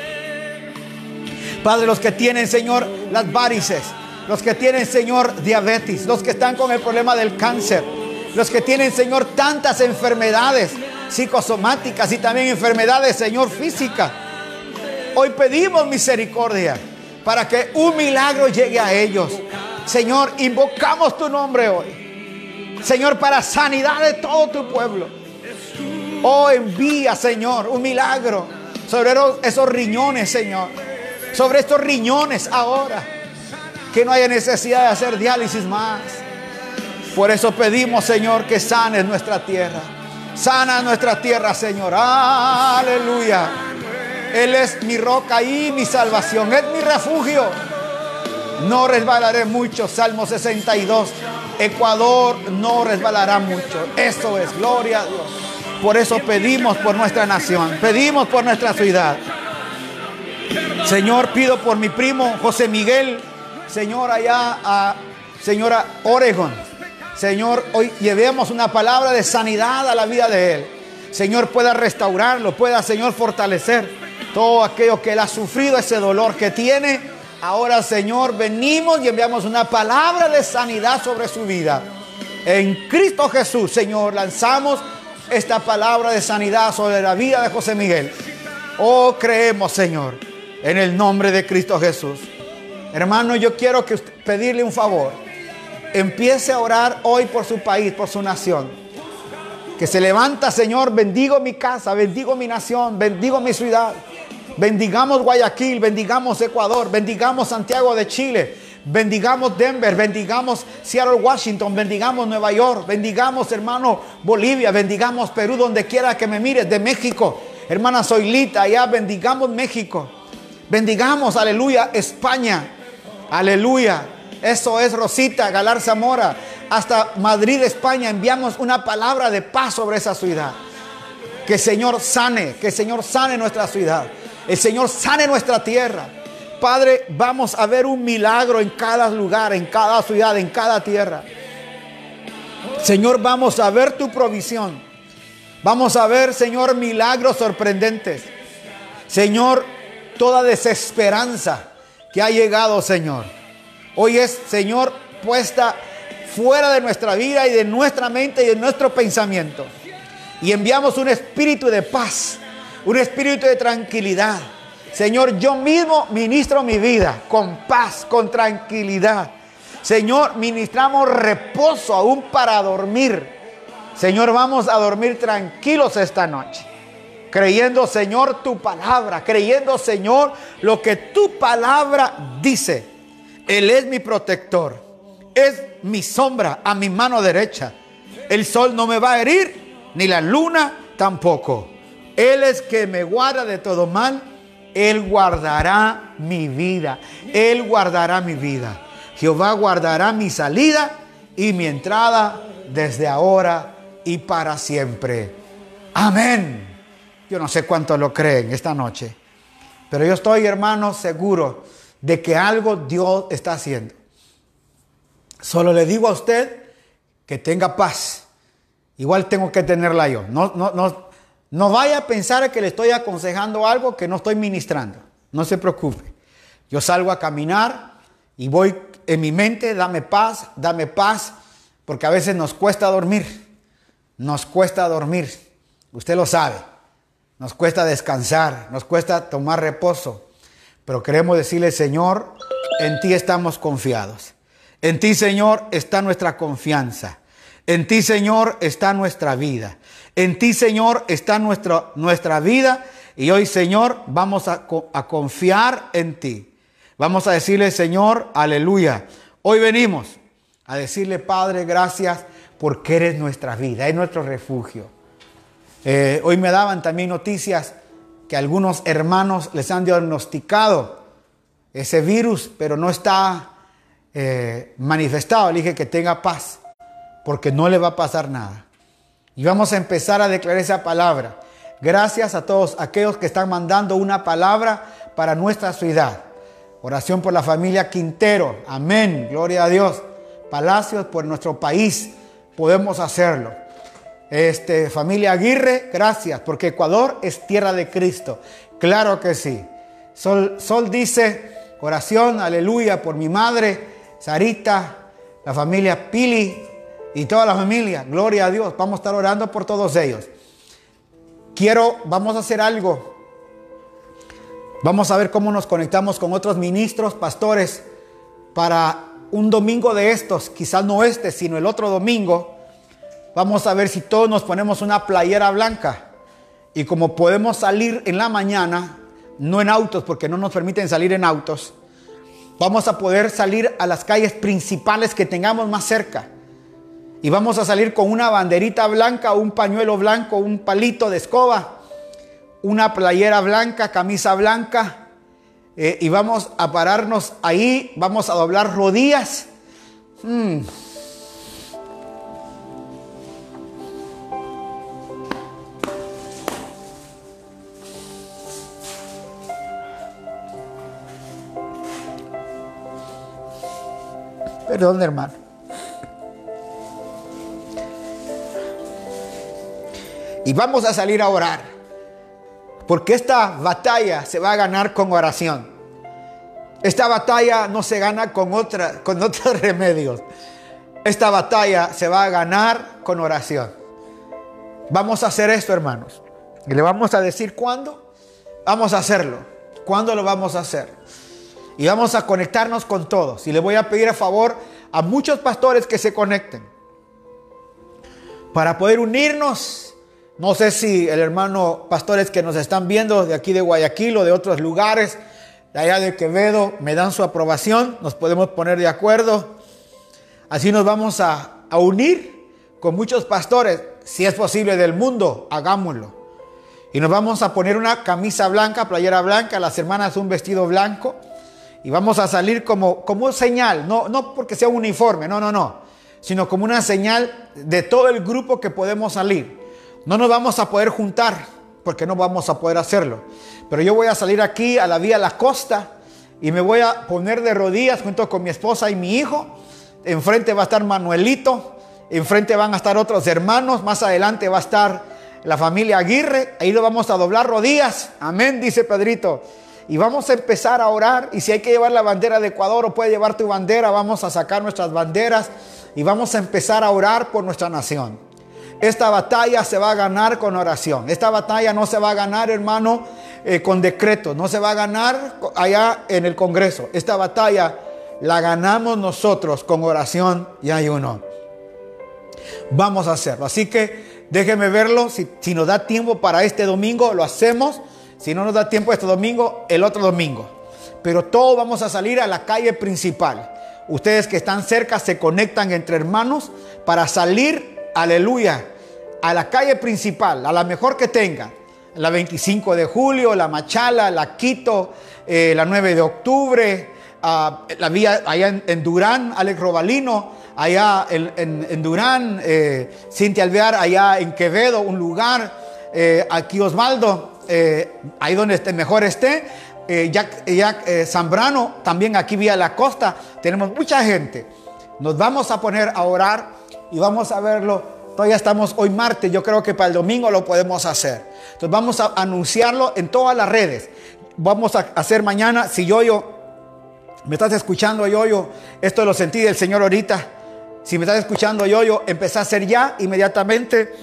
Padre, los que tienen, Señor, las varices, los que tienen, Señor, diabetes, los que están con el problema del cáncer, los que tienen, Señor, tantas enfermedades psicosomáticas y también enfermedades, Señor, físicas. Hoy pedimos misericordia para que un milagro llegue a ellos. Señor, invocamos tu nombre hoy. Señor, para sanidad de todo tu pueblo. Oh, envía, Señor, un milagro sobre esos riñones, Señor. Sobre estos riñones ahora. Que no haya necesidad de hacer diálisis más. Por eso pedimos, Señor, que sanes nuestra tierra. Sana nuestra tierra, Señor. Aleluya. Él es mi roca y mi salvación. Es mi refugio. No resbalaré mucho. Salmo 62. Ecuador no resbalará mucho. Eso es. Gloria a Dios. Por eso pedimos por nuestra nación. Pedimos por nuestra ciudad. Señor, pido por mi primo José Miguel. Señor, allá a señora Oregon. Señor, hoy llevemos una palabra de sanidad a la vida de Él. Señor, pueda restaurarlo, pueda, Señor, fortalecer todo aquello que Él ha sufrido, ese dolor que tiene. Ahora, Señor, venimos y enviamos una palabra de sanidad sobre su vida. En Cristo Jesús, Señor, lanzamos esta palabra de sanidad sobre la vida de José Miguel. Oh, creemos, Señor, en el nombre de Cristo Jesús. Hermano, yo quiero que pedirle un favor empiece a orar hoy por su país, por su nación. Que se levanta, Señor, bendigo mi casa, bendigo mi nación, bendigo mi ciudad. Bendigamos Guayaquil, bendigamos Ecuador, bendigamos Santiago de Chile, bendigamos Denver, bendigamos Seattle, Washington, bendigamos Nueva York, bendigamos hermano Bolivia, bendigamos Perú, donde quiera que me mires, de México, hermana Soilita, allá bendigamos México, bendigamos, aleluya, España, aleluya, eso es Rosita, Galar Zamora. Hasta Madrid, España, enviamos una palabra de paz sobre esa ciudad. Que el Señor sane, que el Señor sane nuestra ciudad. El Señor sane nuestra tierra. Padre, vamos a ver un milagro en cada lugar, en cada ciudad, en cada tierra. Señor, vamos a ver tu provisión. Vamos a ver, Señor, milagros sorprendentes. Señor, toda desesperanza que ha llegado, Señor. Hoy es, Señor, puesta fuera de nuestra vida y de nuestra mente y de nuestro pensamiento. Y enviamos un espíritu de paz, un espíritu de tranquilidad. Señor, yo mismo ministro mi vida con paz, con tranquilidad. Señor, ministramos reposo aún para dormir. Señor, vamos a dormir tranquilos esta noche. Creyendo, Señor, tu palabra. Creyendo, Señor, lo que tu palabra dice. Él es mi protector. Es mi sombra a mi mano derecha. El sol no me va a herir, ni la luna tampoco. Él es que me guarda de todo mal. Él guardará mi vida. Él guardará mi vida. Jehová guardará mi salida y mi entrada desde ahora y para siempre. Amén. Yo no sé cuánto lo creen esta noche, pero yo estoy, hermano, seguro de que algo Dios está haciendo. Solo le digo a usted que tenga paz. Igual tengo que tenerla yo. No, no, no, no vaya a pensar que le estoy aconsejando algo que no estoy ministrando. No se preocupe. Yo salgo a caminar y voy en mi mente, dame paz, dame paz, porque a veces nos cuesta dormir. Nos cuesta dormir. Usted lo sabe. Nos cuesta descansar, nos cuesta tomar reposo. Pero queremos decirle, Señor, en ti estamos confiados. En ti, Señor, está nuestra confianza. En ti, Señor, está nuestra vida. En ti, Señor, está nuestra, nuestra vida. Y hoy, Señor, vamos a, a confiar en ti. Vamos a decirle, Señor, aleluya. Hoy venimos a decirle, Padre, gracias porque eres nuestra vida, es nuestro refugio. Eh, hoy me daban también noticias que algunos hermanos les han diagnosticado ese virus, pero no está eh, manifestado. Le dije que tenga paz, porque no le va a pasar nada. Y vamos a empezar a declarar esa palabra. Gracias a todos aquellos que están mandando una palabra para nuestra ciudad. Oración por la familia Quintero. Amén. Gloria a Dios. Palacios por nuestro país. Podemos hacerlo. Este, familia Aguirre, gracias, porque Ecuador es tierra de Cristo. Claro que sí. Sol, Sol dice, oración, aleluya, por mi madre, Sarita, la familia Pili y toda la familia. Gloria a Dios. Vamos a estar orando por todos ellos. Quiero, vamos a hacer algo. Vamos a ver cómo nos conectamos con otros ministros, pastores, para un domingo de estos, quizás no este, sino el otro domingo Vamos a ver si todos nos ponemos una playera blanca. Y como podemos salir en la mañana, no en autos, porque no nos permiten salir en autos, vamos a poder salir a las calles principales que tengamos más cerca. Y vamos a salir con una banderita blanca, un pañuelo blanco, un palito de escoba, una playera blanca, camisa blanca. Eh, y vamos a pararnos ahí, vamos a doblar rodillas. Hmm. Perdón, hermano. Y vamos a salir a orar. Porque esta batalla se va a ganar con oración. Esta batalla no se gana con, con otros remedios. Esta batalla se va a ganar con oración. Vamos a hacer esto, hermanos. Y le vamos a decir cuándo. Vamos a hacerlo. ¿Cuándo lo vamos a hacer? Y vamos a conectarnos con todos. Y le voy a pedir a favor a muchos pastores que se conecten para poder unirnos. No sé si el hermano pastores que nos están viendo de aquí de Guayaquil o de otros lugares, de allá de Quevedo, me dan su aprobación, nos podemos poner de acuerdo. Así nos vamos a, a unir con muchos pastores, si es posible del mundo, hagámoslo. Y nos vamos a poner una camisa blanca, playera blanca, las hermanas un vestido blanco y vamos a salir como, como señal, no, no porque sea un uniforme, no, no, no, sino como una señal de todo el grupo que podemos salir. No nos vamos a poder juntar porque no vamos a poder hacerlo. Pero yo voy a salir aquí a la vía La Costa y me voy a poner de rodillas junto con mi esposa y mi hijo. Enfrente va a estar Manuelito, enfrente van a estar otros hermanos, más adelante va a estar la familia Aguirre, ahí lo vamos a doblar rodillas. Amén, dice Pedrito y vamos a empezar a orar. Y si hay que llevar la bandera de Ecuador o puede llevar tu bandera, vamos a sacar nuestras banderas y vamos a empezar a orar por nuestra nación. Esta batalla se va a ganar con oración. Esta batalla no se va a ganar, hermano, eh, con decreto. No se va a ganar allá en el Congreso. Esta batalla la ganamos nosotros con oración y ayuno. Vamos a hacerlo. Así que déjeme verlo. Si, si nos da tiempo para este domingo, lo hacemos. Si no nos da tiempo este domingo, el otro domingo. Pero todos vamos a salir a la calle principal. Ustedes que están cerca se conectan entre hermanos para salir, aleluya, a la calle principal, a la mejor que tengan. La 25 de julio, la Machala, la Quito, eh, la 9 de octubre, ah, la vía allá en, Durán, Alex Robalino, allá en, Durán, eh, Cintia Alvear, allá en Quevedo, un lugar, eh, aquí Osvaldo, eh, ahí donde esté, mejor esté. Eh, eh, Zambrano, también aquí vía la costa, tenemos mucha gente. Nos vamos a poner a orar y vamos a verlo. Todavía estamos hoy martes, yo creo que para el domingo lo podemos hacer. Entonces vamos a anunciarlo en todas las redes. Vamos a hacer mañana, si yo, yo, me estás escuchando yo, yo, esto lo sentí del Señor ahorita. Si me estás escuchando yo, yo, empecé a hacer ya inmediatamente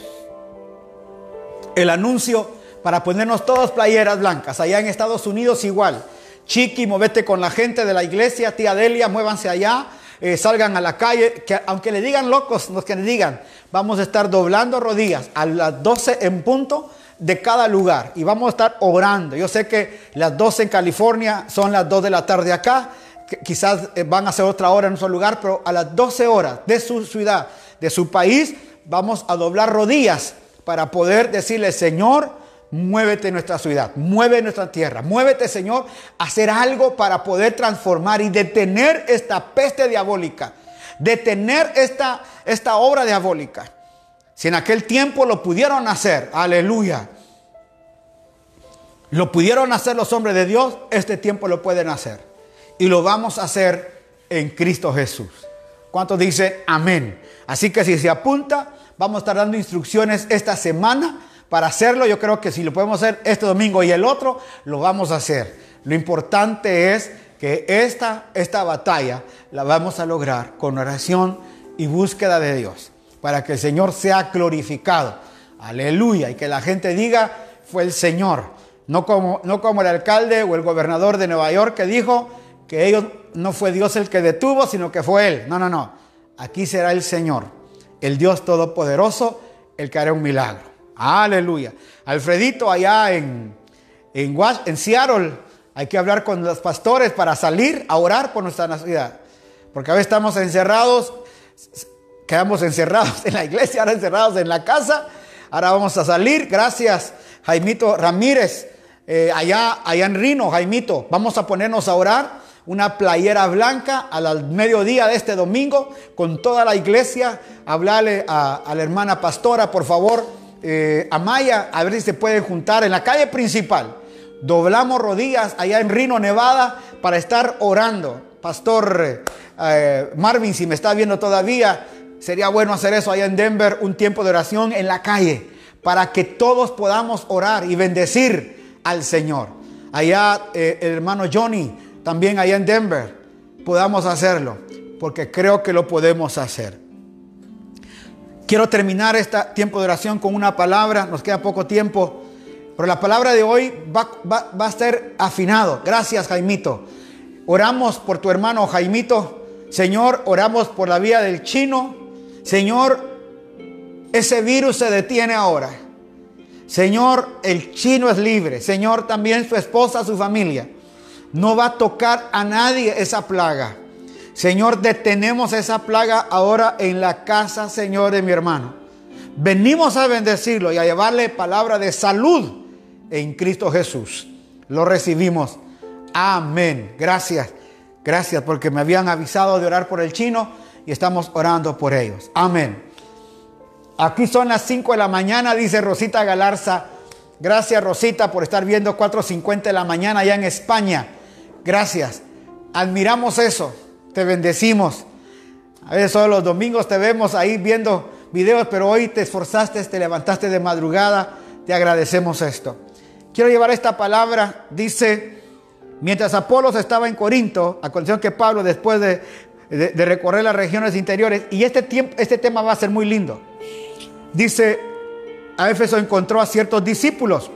el anuncio para ponernos todos playeras blancas. Allá en Estados Unidos igual. Chiqui, movete con la gente de la iglesia. Tía Delia, muévanse allá. eh, salgan a la calle, que aunque le digan locos, los que le digan, vamos a estar doblando rodillas a las 12 en punto de cada lugar y vamos a estar orando. Yo sé que las 12 en California son las 2 de la tarde acá, quizás eh, van a ser otra hora en otro lugar, pero a las 12 horas de su ciudad, de su país, vamos a doblar rodillas para poder decirle, Señor, muévete nuestra ciudad, mueve nuestra tierra, muévete Señor, a hacer algo para poder transformar y detener esta peste diabólica, detener esta, esta obra diabólica. Si en aquel tiempo lo pudieron hacer, aleluya, lo pudieron hacer los hombres de Dios, este tiempo lo pueden hacer. Y lo vamos a hacer en Cristo Jesús. ¿Cuántos dice amén? Así que si se apunta, vamos a estar dando instrucciones esta semana para hacerlo. Yo creo que si lo podemos hacer este domingo y el otro, lo vamos a hacer. Lo importante es que esta, esta batalla la vamos a lograr con oración y búsqueda de Dios, para que el Señor sea glorificado. Aleluya. Y que la gente diga, fue el Señor. No como, no como el alcalde o el gobernador de Nueva York que dijo que ellos no fue Dios el que detuvo, sino que fue Él. No, no, no. Aquí será el Señor, el Dios Todopoderoso, el que hará un milagro. Aleluya. Alfredito, allá en, en, Seattle, hay que hablar con los pastores para salir a orar por nuestra ciudad. Porque a veces estamos encerrados, quedamos encerrados en la iglesia, ahora encerrados en la casa. Ahora vamos a salir. Gracias, Jaimito Ramírez, eh, allá, allá en Rino, Jaimito. Vamos a ponernos a orar. Una playera blanca al mediodía de este domingo con toda la iglesia. Hablarle a la hermana pastora, por favor eh, Amaya, a ver si se pueden juntar en la calle principal. Doblamos rodillas allá en Rino, Nevada, para estar orando. Pastor eh, Marvin, si me está viendo todavía, sería bueno hacer eso allá en Denver, un tiempo de oración en la calle, para que todos podamos orar y bendecir al Señor. Allá eh, el hermano Johnny, también allá en Denver, podamos hacerlo, porque creo que lo podemos hacer. Quiero terminar este tiempo de oración con una palabra, nos queda poco tiempo, pero la palabra de hoy va, a ser afinado. Gracias Jaimito. Oramos por tu hermano Jaimito. Señor, oramos por la vida del chino. Señor, ese virus se detiene ahora. Señor, el chino es libre. Señor, también su esposa, su familia. No va a tocar a nadie esa plaga. Señor, detenemos esa plaga ahora en la casa, Señor, de mi hermano. Venimos a bendecirlo y a llevarle palabra de salud en Cristo Jesús. Lo recibimos. Amén. Gracias. Gracias porque me habían avisado de orar por el chino y estamos orando por ellos. Amén. Aquí son las 5 de la mañana, dice Rosita Galarza. Gracias Rosita por estar viendo 4.50 de la mañana allá en España. Gracias. Admiramos eso te bendecimos. A veces solo los domingos te vemos ahí viendo videos, pero hoy te esforzaste, te levantaste de madrugada. Te agradecemos esto. Quiero llevar esta palabra. Dice, mientras Apolos estaba en Corinto, a condición que Pablo, después de, recorrer las regiones interiores, y este, tiempo, este tema va a ser muy lindo. Dice, a Éfeso encontró a ciertos discípulos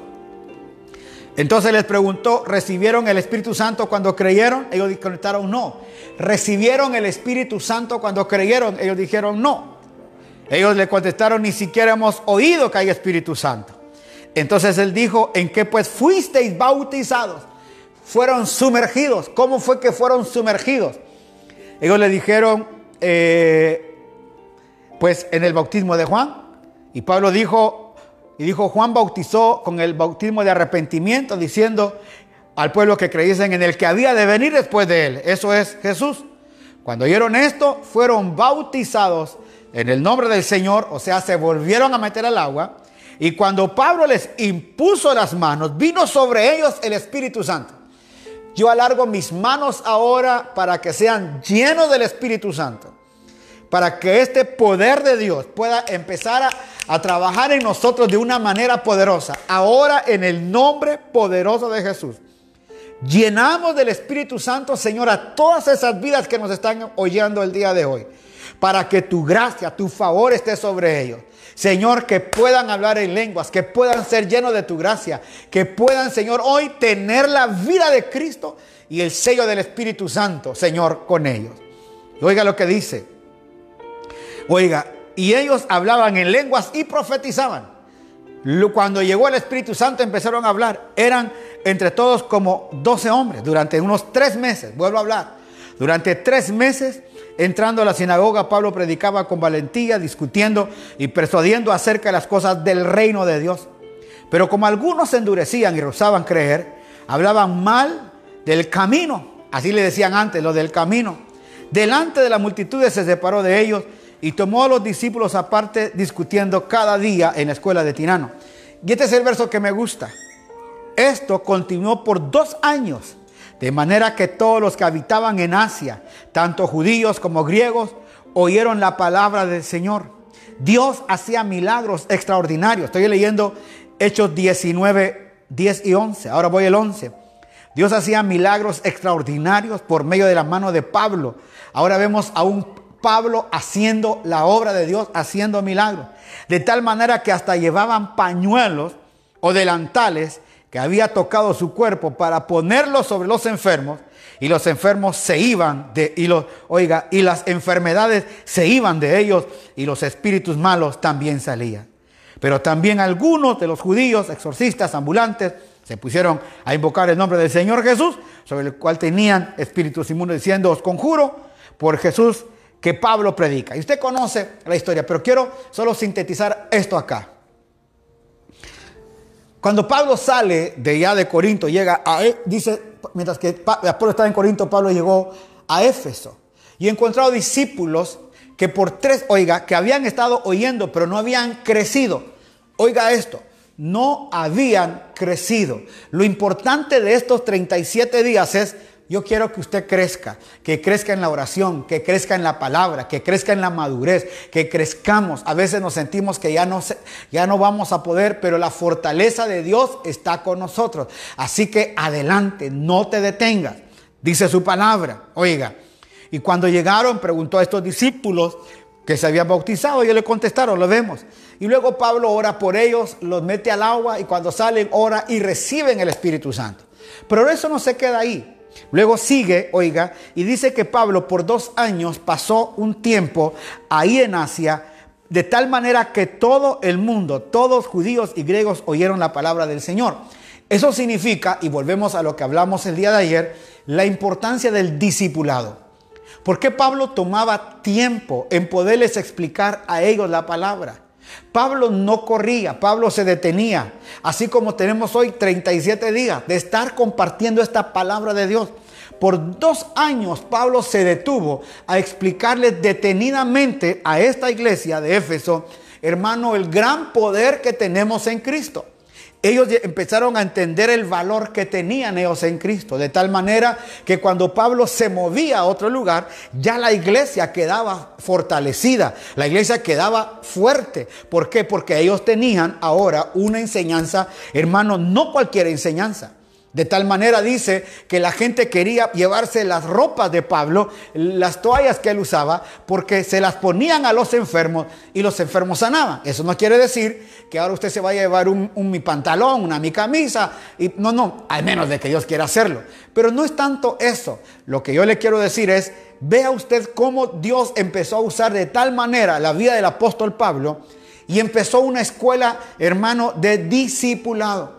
entonces les preguntó, ¿recibieron el Espíritu Santo cuando creyeron? Ellos contestaron no. ¿Recibieron el Espíritu Santo cuando creyeron? Ellos dijeron no. Ellos le contestaron, ni siquiera hemos oído que hay Espíritu Santo. Entonces él dijo, ¿en qué pues fuisteis bautizados? Fueron sumergidos. ¿Cómo fue que fueron sumergidos? Ellos le dijeron, eh, pues en el bautismo de Juan. Y Pablo dijo, y dijo, Juan bautizó con el bautismo de arrepentimiento, diciendo al pueblo que creyesen en el que había de venir después de él. Eso es Jesús. Cuando oyeron esto, fueron bautizados en el nombre del Señor, o sea, se volvieron a meter al agua. Y cuando Pablo les impuso las manos, vino sobre ellos el Espíritu Santo. Yo alargo mis manos ahora para que sean llenos del Espíritu Santo para que este poder de Dios pueda empezar a, trabajar en nosotros de una manera poderosa. Ahora en el nombre poderoso de Jesús. Llenamos del Espíritu Santo, Señor, a todas esas vidas que nos están oyendo el día de hoy. Para que tu gracia, tu favor esté sobre ellos. Señor, que puedan hablar en lenguas, que puedan ser llenos de tu gracia, que puedan, Señor, hoy tener la vida de Cristo y el sello del Espíritu Santo, Señor, con ellos. Oiga lo que dice. Oiga, y ellos hablaban en lenguas y profetizaban. Cuando llegó el Espíritu Santo empezaron a hablar. Eran entre todos como 12 hombres durante unos tres meses. Vuelvo a hablar. Durante tres meses, entrando a la sinagoga, Pablo predicaba con valentía, discutiendo y persuadiendo acerca de las cosas del reino de Dios. Pero como algunos se endurecían y rehusaban creer, hablaban mal del camino. Así le decían antes, lo del camino. Delante de la multitud se separó de ellos y tomó a los discípulos aparte discutiendo cada día en la escuela de Tirano. Y este es el verso que me gusta. Esto continuó por dos años, de manera que todos los que habitaban en Asia, tanto judíos como griegos, oyeron la palabra del Señor. Dios hacía milagros extraordinarios. Estoy leyendo Hechos 19, 10 y 11. Ahora voy al 11. Dios hacía milagros extraordinarios por medio de la mano de Pablo. Ahora vemos a un Pablo haciendo la obra de Dios, haciendo milagros. De tal manera que hasta llevaban pañuelos o delantales que había tocado su cuerpo para ponerlos sobre los enfermos y los enfermos se iban de y los oiga y las enfermedades se iban de ellos y los espíritus malos también salían. Pero también algunos de los judíos exorcistas ambulantes se pusieron a invocar el nombre del Señor Jesús, sobre el cual tenían espíritus inmundos diciendo, os conjuro por Jesús que Pablo predica. Y usted conoce la historia, pero quiero solo sintetizar esto acá. Cuando Pablo sale de allá de Corinto, llega a, e, dice, mientras que Pablo estaba en Corinto, Pablo llegó a Éfeso y encontró discípulos que por tres, oiga, que habían estado oyendo, pero no habían crecido. Oiga esto, no habían crecido. Lo importante de estos 37 días es yo quiero que usted crezca, que crezca en la oración, que crezca en la palabra, que crezca en la madurez, que crezcamos. A veces nos sentimos que ya no, ya no vamos a poder, pero la fortaleza de Dios está con nosotros. Así que adelante, no te detengas. Dice su palabra. Oiga, y cuando llegaron, preguntó a estos discípulos que se habían bautizado, ellos le contestaron, lo vemos. Y luego Pablo ora por ellos, los mete al agua y cuando salen ora y reciben el Espíritu Santo. Pero eso no se queda ahí. Luego sigue, oiga, y dice que Pablo por dos años pasó un tiempo ahí en Asia, de tal manera que todo el mundo, todos judíos y griegos oyeron la palabra del Señor. Eso significa, y volvemos a lo que hablamos el día de ayer, la importancia del discipulado. ¿Por qué Pablo tomaba tiempo en poderles explicar a ellos la palabra? Pablo no corría, Pablo se detenía, así como tenemos hoy 37 días de estar compartiendo esta palabra de Dios. Por dos años Pablo se detuvo a explicarles detenidamente a esta iglesia de Éfeso, hermano, el gran poder que tenemos en Cristo ellos empezaron a entender el valor que tenían ellos en Cristo, de tal manera que cuando Pablo se movía a otro lugar, ya la iglesia quedaba fortalecida, la iglesia quedaba fuerte. ¿Por qué? Porque ellos tenían ahora una enseñanza, hermano, no cualquier enseñanza. De tal manera dice que la gente quería llevarse las ropas de Pablo, las toallas que él usaba, porque se las ponían a los enfermos y los enfermos sanaban. Eso no quiere decir que ahora usted se vaya a llevar un, mi pantalón, una mi camisa. Y, no, no, al menos de que Dios quiera hacerlo. Pero no es tanto eso. Lo que yo le quiero decir es, vea usted cómo Dios empezó a usar de tal manera la vida del apóstol Pablo y empezó una escuela, hermano, de discipulado.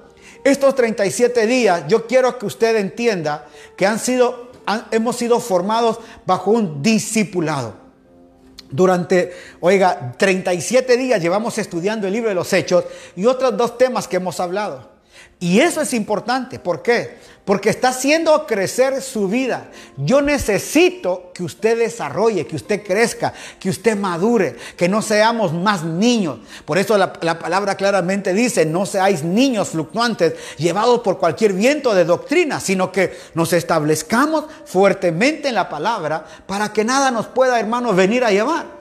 Estos 37 días, yo quiero que usted entienda que han sido, hemos sido formados bajo un discipulado. Durante, oiga, 37 días llevamos estudiando el libro de los Hechos y otros dos temas que hemos hablado. Y eso es importante. ¿Por qué? Porque está haciendo crecer su vida. Yo necesito que usted desarrolle, que usted crezca, que usted madure, que no seamos más niños. Por eso la, palabra claramente dice, no seáis niños fluctuantes, llevados por cualquier viento de doctrina, sino que nos establezcamos fuertemente en la palabra para que nada nos pueda, hermanos, venir a llevar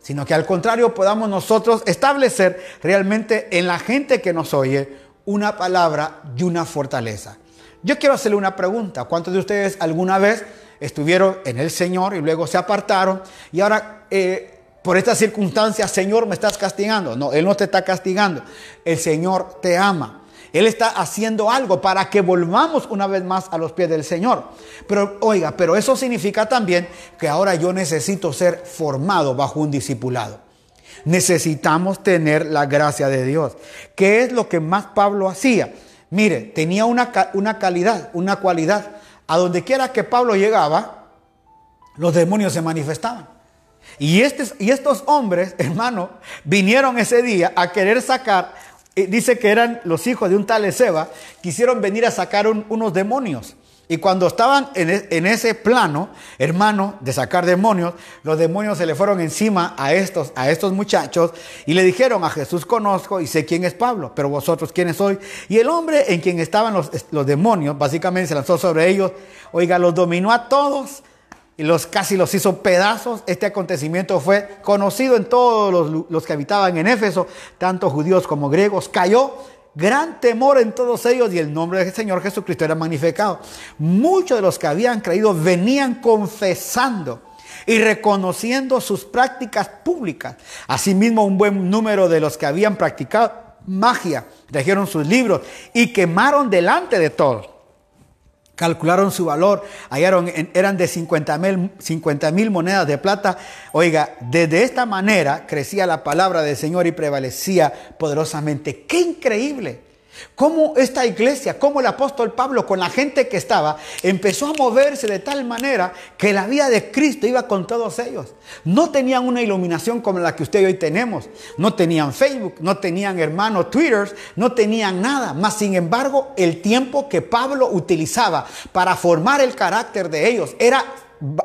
sino que al contrario podamos nosotros establecer realmente en la gente que nos oye una palabra y una fortaleza. Yo quiero hacerle una pregunta. ¿Cuántos de ustedes alguna vez estuvieron en el Señor y luego se apartaron y ahora eh, por estas circunstancias, Señor, me estás castigando? No, Él no te está castigando. El Señor te ama. Él está haciendo algo para que volvamos una vez más a los pies del Señor. Pero oiga, pero eso significa también que ahora yo necesito ser formado bajo un discipulado. Necesitamos tener la gracia de Dios. ¿Qué es lo que más Pablo hacía? Mire, tenía una, una calidad, una cualidad. A donde quiera que Pablo llegaba, los demonios se manifestaban. Y, y estos hombres, hermano, vinieron ese día a querer sacar, eh, dice que eran los hijos de un tal Ezeba, quisieron venir a sacar unos demonios. Y cuando estaban e, en, ese plano, hermano, de sacar demonios, los demonios se le fueron encima a estos, a estos muchachos y le dijeron a Jesús conozco y sé quién es Pablo, pero vosotros quiénes sois. Y el hombre en quien estaban los, demonios, básicamente se lanzó sobre ellos, oiga, los dominó a todos y los casi los hizo pedazos. Este acontecimiento fue conocido en todos los, los, que habitaban en Éfeso, tanto judíos como griegos. Cayó gran temor en todos ellos y el nombre del Señor Jesucristo era magnificado. Muchos de los que habían creído venían confesando y reconociendo sus prácticas públicas. Asimismo, un buen número de los que habían practicado magia trajeron sus libros y quemaron delante de todos. Calcularon su valor, hallaron, eran de 50 mil monedas de plata. Oiga, desde esta manera crecía la palabra del Señor y prevalecía poderosamente. ¡Qué increíble! Cómo esta iglesia, cómo el apóstol Pablo con la gente que estaba, empezó a moverse de tal manera que la vida de Cristo iba con todos ellos. No tenían una iluminación como la que usted hoy tenemos. No tenían Facebook, no tenían hermanos Twitter, no tenían nada. Más sin embargo, el tiempo que Pablo utilizaba para formar el carácter de ellos era,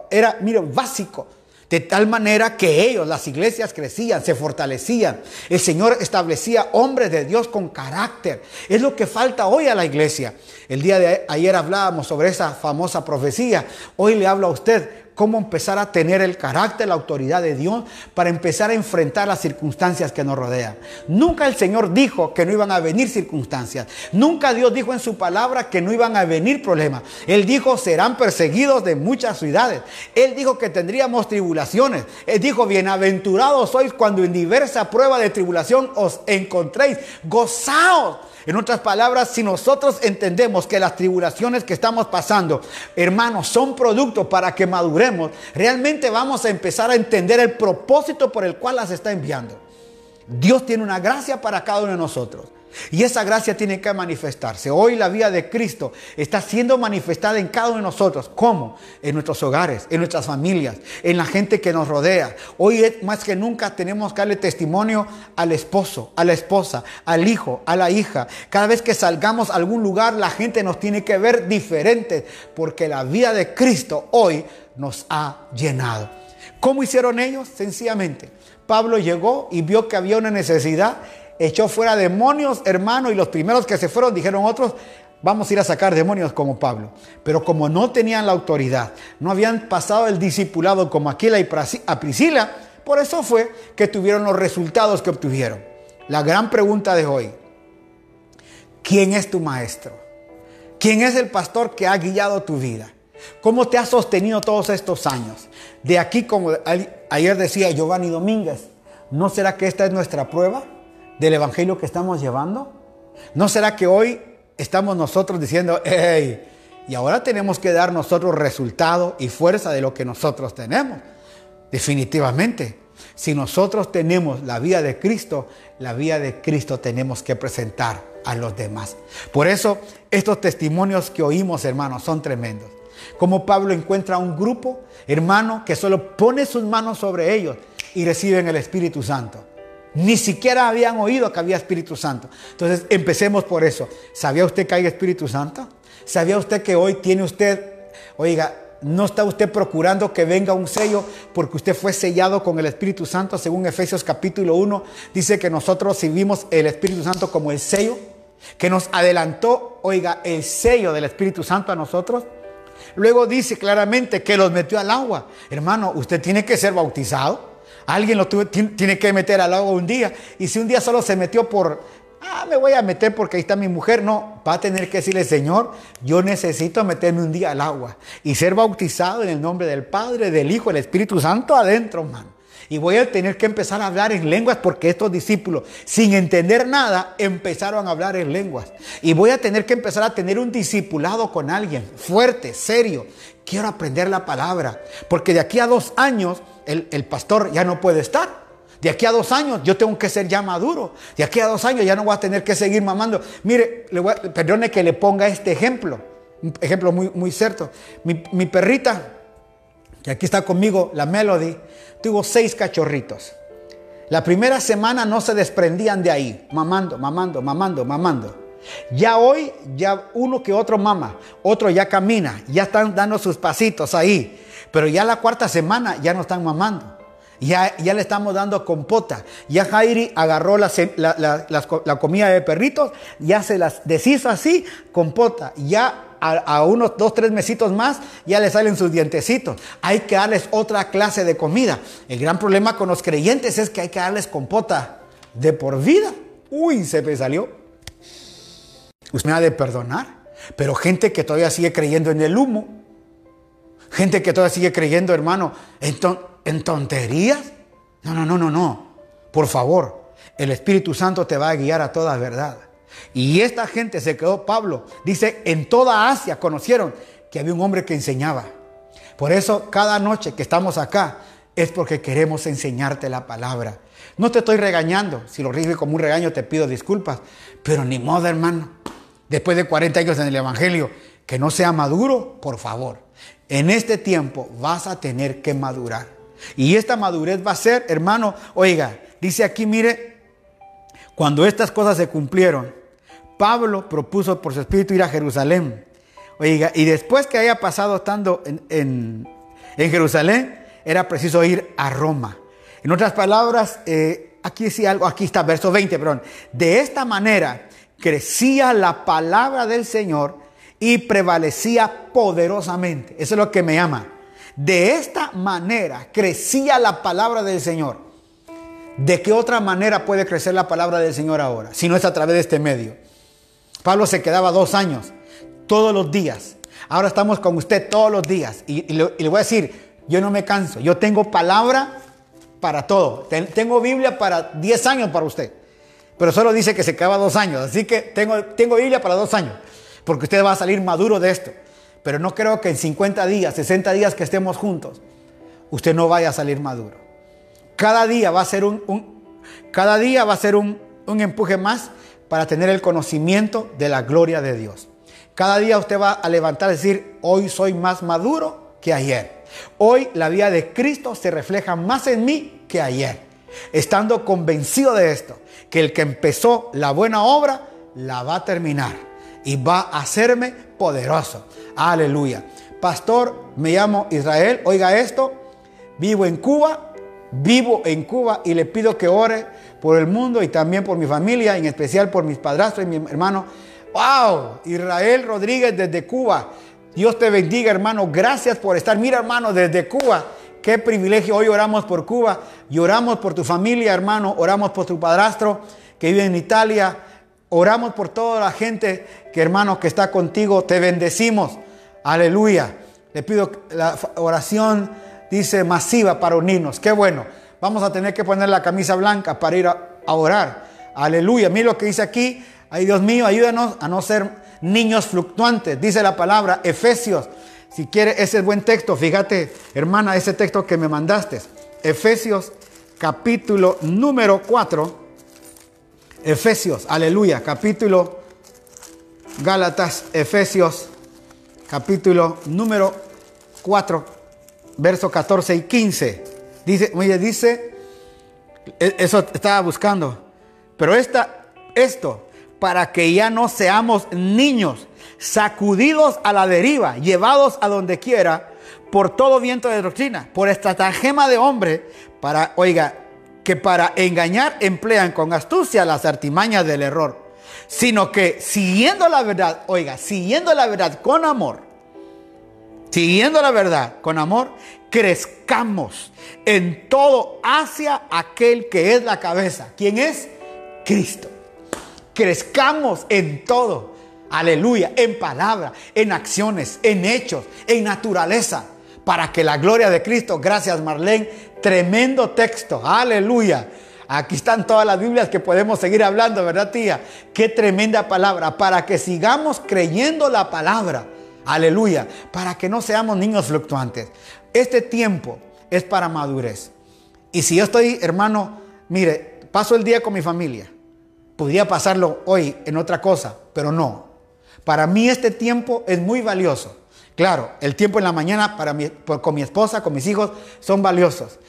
era mire, básico. De tal manera que ellos, las iglesias crecían, se fortalecían. El Señor establecía hombres de Dios con carácter. Es lo que falta hoy a la iglesia. El día de ayer hablábamos sobre esa famosa profecía. Hoy le hablo a usted cómo empezar a tener el carácter, la autoridad de Dios para empezar a enfrentar las circunstancias que nos rodean. Nunca el Señor dijo que no iban a venir circunstancias. Nunca Dios dijo en su palabra que no iban a venir problemas. Él dijo serán perseguidos de muchas ciudades. Él dijo que tendríamos tribulaciones. Él dijo bienaventurados sois cuando en diversa prueba de tribulación os encontréis. Gozaos en otras palabras, si nosotros entendemos que las tribulaciones que estamos pasando, hermanos, son producto para que maduremos, realmente vamos a empezar a entender el propósito por el cual las está enviando. Dios tiene una gracia para cada uno de nosotros. Y esa gracia tiene que manifestarse. Hoy la vida de Cristo está siendo manifestada en cada uno de nosotros. ¿Cómo? En nuestros hogares, en nuestras familias, en la gente que nos rodea. Hoy más que nunca tenemos que darle testimonio al esposo, a la esposa, al hijo, a la hija. Cada vez que salgamos a algún lugar, la gente nos tiene que ver diferente porque la vida de Cristo hoy nos ha llenado. ¿Cómo hicieron ellos? Sencillamente. Pablo llegó y vio que había una necesidad echó fuera demonios, hermano, y los primeros que se fueron dijeron otros, vamos a ir a sacar demonios como Pablo. Pero como no tenían la autoridad, no habían pasado el discipulado como Aquila y a Priscila, por eso fue que tuvieron los resultados que obtuvieron. La gran pregunta de hoy, ¿quién es tu maestro? ¿Quién es el pastor que ha guiado tu vida? ¿Cómo te ha sostenido todos estos años? De aquí, como ayer decía Giovanni Domínguez, ¿no será que esta es nuestra prueba? Del Evangelio que estamos llevando? ¿No será que hoy estamos nosotros diciendo, hey, y ahora tenemos que dar nosotros resultado y fuerza de lo que nosotros tenemos? Definitivamente. Si nosotros tenemos la vida de Cristo, la vida de Cristo tenemos que presentar a los demás. Por eso estos testimonios que oímos, hermanos, son tremendos. Como Pablo encuentra un grupo, hermano, que solo pone sus manos sobre ellos y reciben el Espíritu Santo. Ni siquiera habían oído que había Espíritu Santo. Entonces, empecemos por eso. ¿Sabía usted que hay Espíritu Santo? ¿Sabía usted que hoy tiene usted, oiga, no está usted procurando que venga un sello porque usted fue sellado con el Espíritu Santo? Según Efesios capítulo 1, dice que nosotros recibimos el Espíritu Santo como el sello, que nos adelantó, oiga, el sello del Espíritu Santo a nosotros. Luego dice claramente que los metió al agua. Hermano, usted tiene que ser bautizado. Alguien lo tiene que meter al agua un día. Y si un día solo se metió por, ah, me voy a meter porque ahí está mi mujer, no, va a tener que decirle, Señor, yo necesito meterme un día al agua y ser bautizado en el nombre del Padre, del Hijo, del Espíritu Santo adentro, hermano. Y voy a tener que empezar a hablar en lenguas porque estos discípulos, sin entender nada, empezaron a hablar en lenguas. Y voy a tener que empezar a tener un discipulado con alguien fuerte, serio. Quiero aprender la palabra. Porque de aquí a dos años el, el pastor ya no puede estar. De aquí a dos años yo tengo que ser ya maduro. De aquí a dos años ya no voy a tener que seguir mamando. Mire, le perdone que le ponga este ejemplo. Un ejemplo muy, muy cierto. Mi, mi perrita, que aquí está conmigo, la Melody, tuvo seis cachorritos. La primera semana no se desprendían de ahí, mamando, mamando, mamando, mamando. Ya hoy, ya uno que otro mama, otro ya camina, ya están dando sus pasitos ahí. Pero ya la cuarta semana ya no están mamando. Ya, ya le estamos dando compota. Ya Jairi agarró la, la, comida de perritos, ya se las deshizo así, compota. Ya a, unos dos, tres mesitos más, ya le salen sus dientecitos. Hay que darles otra clase de comida. El gran problema con los creyentes es que hay que darles compota de por vida. Uy, se me salió. Usted me ha de perdonar. Pero gente que todavía sigue creyendo en el humo. Gente que todavía sigue creyendo, hermano, entonces en tonterías. No, no, no, no, no. Por favor, el Espíritu Santo te va a guiar a toda verdad. Y esta gente se quedó, Pablo, dice, en toda Asia conocieron que había un hombre que enseñaba. Por eso cada noche que estamos acá es porque queremos enseñarte la palabra. No te estoy regañando, si lo recibe como un regaño te pido disculpas, pero ni modo hermano, después de 40 años en el Evangelio, que no sea maduro, por favor, en este tiempo vas a tener que madurar. Y esta madurez va a ser, hermano, oiga, dice aquí, mire, cuando estas cosas se cumplieron, Pablo propuso por su espíritu ir a Jerusalén. Oiga, y después que haya pasado estando en, Jerusalén, era preciso ir a Roma. En otras palabras, eh, aquí sí algo, aquí está, verso 20, perdón. De esta manera crecía la palabra del Señor y prevalecía poderosamente. Eso es lo que me llama. De esta manera crecía la palabra del Señor. ¿De qué otra manera puede crecer la palabra del Señor ahora? Si no es a través de este medio. Pablo se quedaba dos años, todos los días. Ahora estamos con usted todos los días. Y, le, voy a decir, yo no me canso. Yo tengo palabra para todo. tengo Biblia para 10 años para usted. Pero solo dice que se quedaba dos años. Así que tengo, tengo para dos años. Porque usted va a salir maduro de esto. Pero no creo que en 50 días, 60 días que estemos juntos, usted no vaya a salir maduro. Cada día va a ser un, cada día va a ser un empuje más para tener el conocimiento de la gloria de Dios. Cada día usted va a levantar y decir, hoy soy más maduro que ayer. Hoy la vida de Cristo se refleja más en mí que ayer. Estando convencido de esto, que el que empezó la buena obra, la va a terminar y va a hacerme poderoso. Aleluya. Pastor, me llamo Israel. Oiga esto. Vivo en Cuba. Vivo en Cuba y le pido que ore por el mundo y también por mi familia, en especial por mis padrastros y mi hermano. ¡Wow! Israel Rodríguez desde Cuba. Dios te bendiga, hermano. Gracias por estar. Mira, hermano, desde Cuba. Qué privilegio. Hoy oramos por Cuba. Lloramos por tu familia, hermano. Oramos por tu padrastro que vive en Italia. Oramos por toda la gente que, hermano, que está contigo. Te bendecimos. Aleluya. Le pido la oración, dice, masiva para unirnos. Qué bueno. Vamos a tener que poner la camisa blanca para ir a, orar. Aleluya. Mira lo que dice aquí. Ay, Dios mío, ayúdanos a no ser niños fluctuantes. Dice la palabra Efesios. Si quiere, ese es buen texto. Fíjate, hermana, ese texto que me mandaste. Efesios capítulo número 4. Efesios, aleluya, capítulo Gálatas, Efesios capítulo número 4, versos 14 y 15. Dice, oye, dice, e, eso estaba buscando, pero esta, esto, para que ya no seamos niños, sacudidos a la deriva, llevados a donde quiera, por todo viento de doctrina, por estratagema de hombre, para, oiga, que para engañar emplean con astucia las artimañas del error sino que siguiendo la verdad, oiga, siguiendo la verdad con amor, siguiendo la verdad con amor, crezcamos en todo hacia aquel que es la cabeza. ¿Quién es? Cristo. Crezcamos en todo. Aleluya. En palabra, en acciones, en hechos, en naturaleza. para que la gloria de Cristo, gracias Marlene, tremendo texto, aleluya. Aquí están todas las Biblias que podemos seguir hablando, ¿verdad, tía? Qué tremenda palabra, para que sigamos creyendo la palabra, aleluya, para que no seamos niños fluctuantes. Este tiempo es para madurez. Y si yo estoy, hermano, mire, paso el día con mi familia, podría pasarlo hoy en otra cosa, pero no. Para mí este tiempo es muy valioso. Claro, el tiempo en la mañana para con mi esposa, con mis hijos, son valiosos.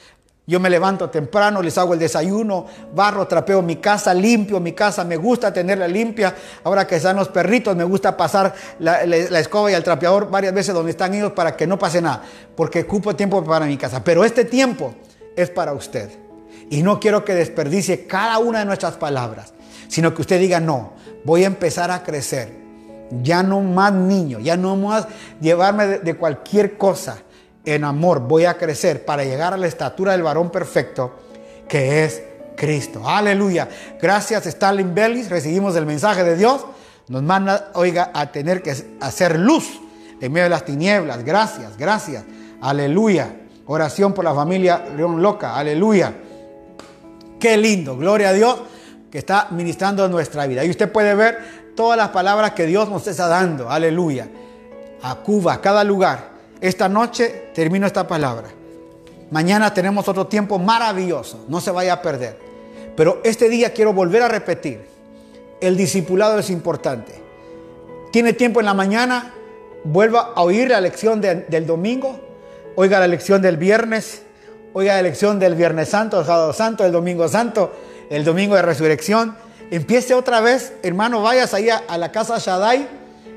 Yo me levanto temprano, les hago el desayuno, barro, trapeo mi casa, limpio mi casa, me gusta tenerla limpia. Ahora que están los perritos, me gusta pasar la, escoba y el trapeador varias veces donde están ellos para que no pase nada, porque ocupo tiempo para mi casa. Pero este tiempo es para usted. Y no quiero que desperdicie cada una de nuestras palabras, sino que usted diga, no, voy a empezar a crecer ya no más niño, ya no más llevarme de, cualquier cosa. En amor voy a crecer para llegar a la estatura del varón perfecto que es Cristo. Aleluya. Gracias Stalin Bellis. Recibimos el mensaje de Dios. Nos manda, oiga, a tener que hacer luz en medio de las tinieblas. Gracias, gracias. Aleluya. Oración por la familia León Loca. Aleluya. Qué lindo. Gloria a Dios que está ministrando nuestra vida. Y usted puede ver todas las palabras que Dios nos está dando. Aleluya. A Cuba, a cada lugar. Esta noche termino esta palabra. Mañana tenemos otro tiempo maravilloso. No se vaya a perder. Pero este día quiero volver a repetir. El discipulado es importante. Tiene tiempo en la mañana. Vuelva a oír la lección del domingo. Oiga la lección del viernes. Oiga la lección del Viernes Santo, el Sábado Santo, el Domingo Santo, el Domingo de Resurrección Empiece otra vez, hermano, vayas ahí a, la casa Shaddai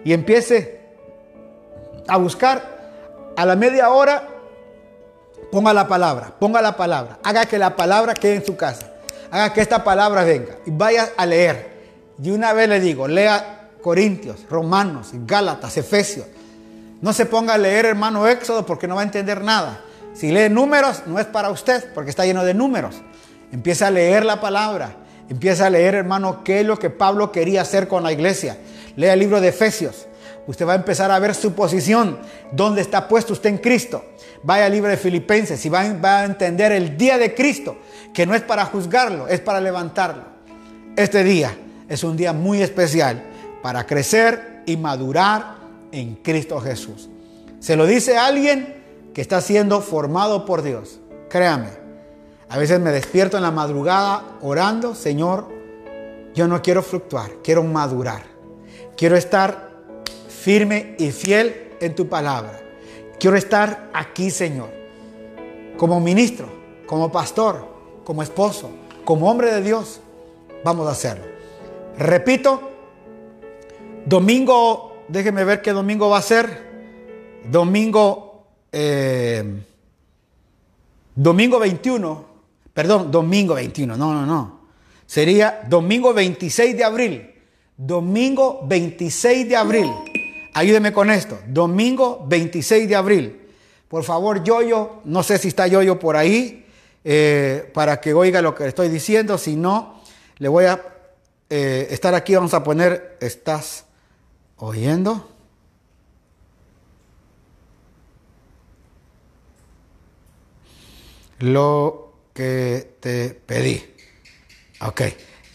y empiece a buscar a la media hora, ponga la palabra, ponga la palabra, haga que la palabra quede en su casa, haga que esta palabra venga y vaya a leer. Y una vez le digo, lea Corintios, Romanos, Gálatas, Efesios. No se ponga a leer, hermano, Éxodo porque no va a entender nada. Si lee números, no es para usted porque está lleno de números. Empieza a leer la palabra. Empieza a leer, hermano, qué es lo que Pablo quería hacer con la iglesia. Lea el libro de Efesios. Usted va a empezar a ver su posición, dónde está puesto usted en Cristo. Vaya al libro de Filipenses y va, a entender el día de Cristo, que no es para juzgarlo, es para levantarlo. Este día es un día muy especial para crecer y madurar en Cristo Jesús. Se lo dice alguien que está siendo formado por Dios. Créame, a veces me despierto en la madrugada orando, Señor, yo no quiero fluctuar, quiero madurar. Quiero estar firme y fiel en tu palabra. Quiero estar aquí, Señor, como ministro, como pastor, como esposo, como hombre de Dios. Vamos a hacerlo. Repito, domingo, déjeme ver qué domingo va a ser. Domingo, eh, domingo 21 Perdón, domingo 21. No, no, no. Sería domingo 26 de abril. Domingo 26 de abril. Ayúdeme con esto. Domingo 26 de abril. Por favor, Yoyo, no sé si está Yoyo por ahí, eh, para que oiga lo que estoy diciendo. Si no, le voy a eh, estar aquí. Vamos a poner, ¿estás oyendo? Lo que te pedí. Ok,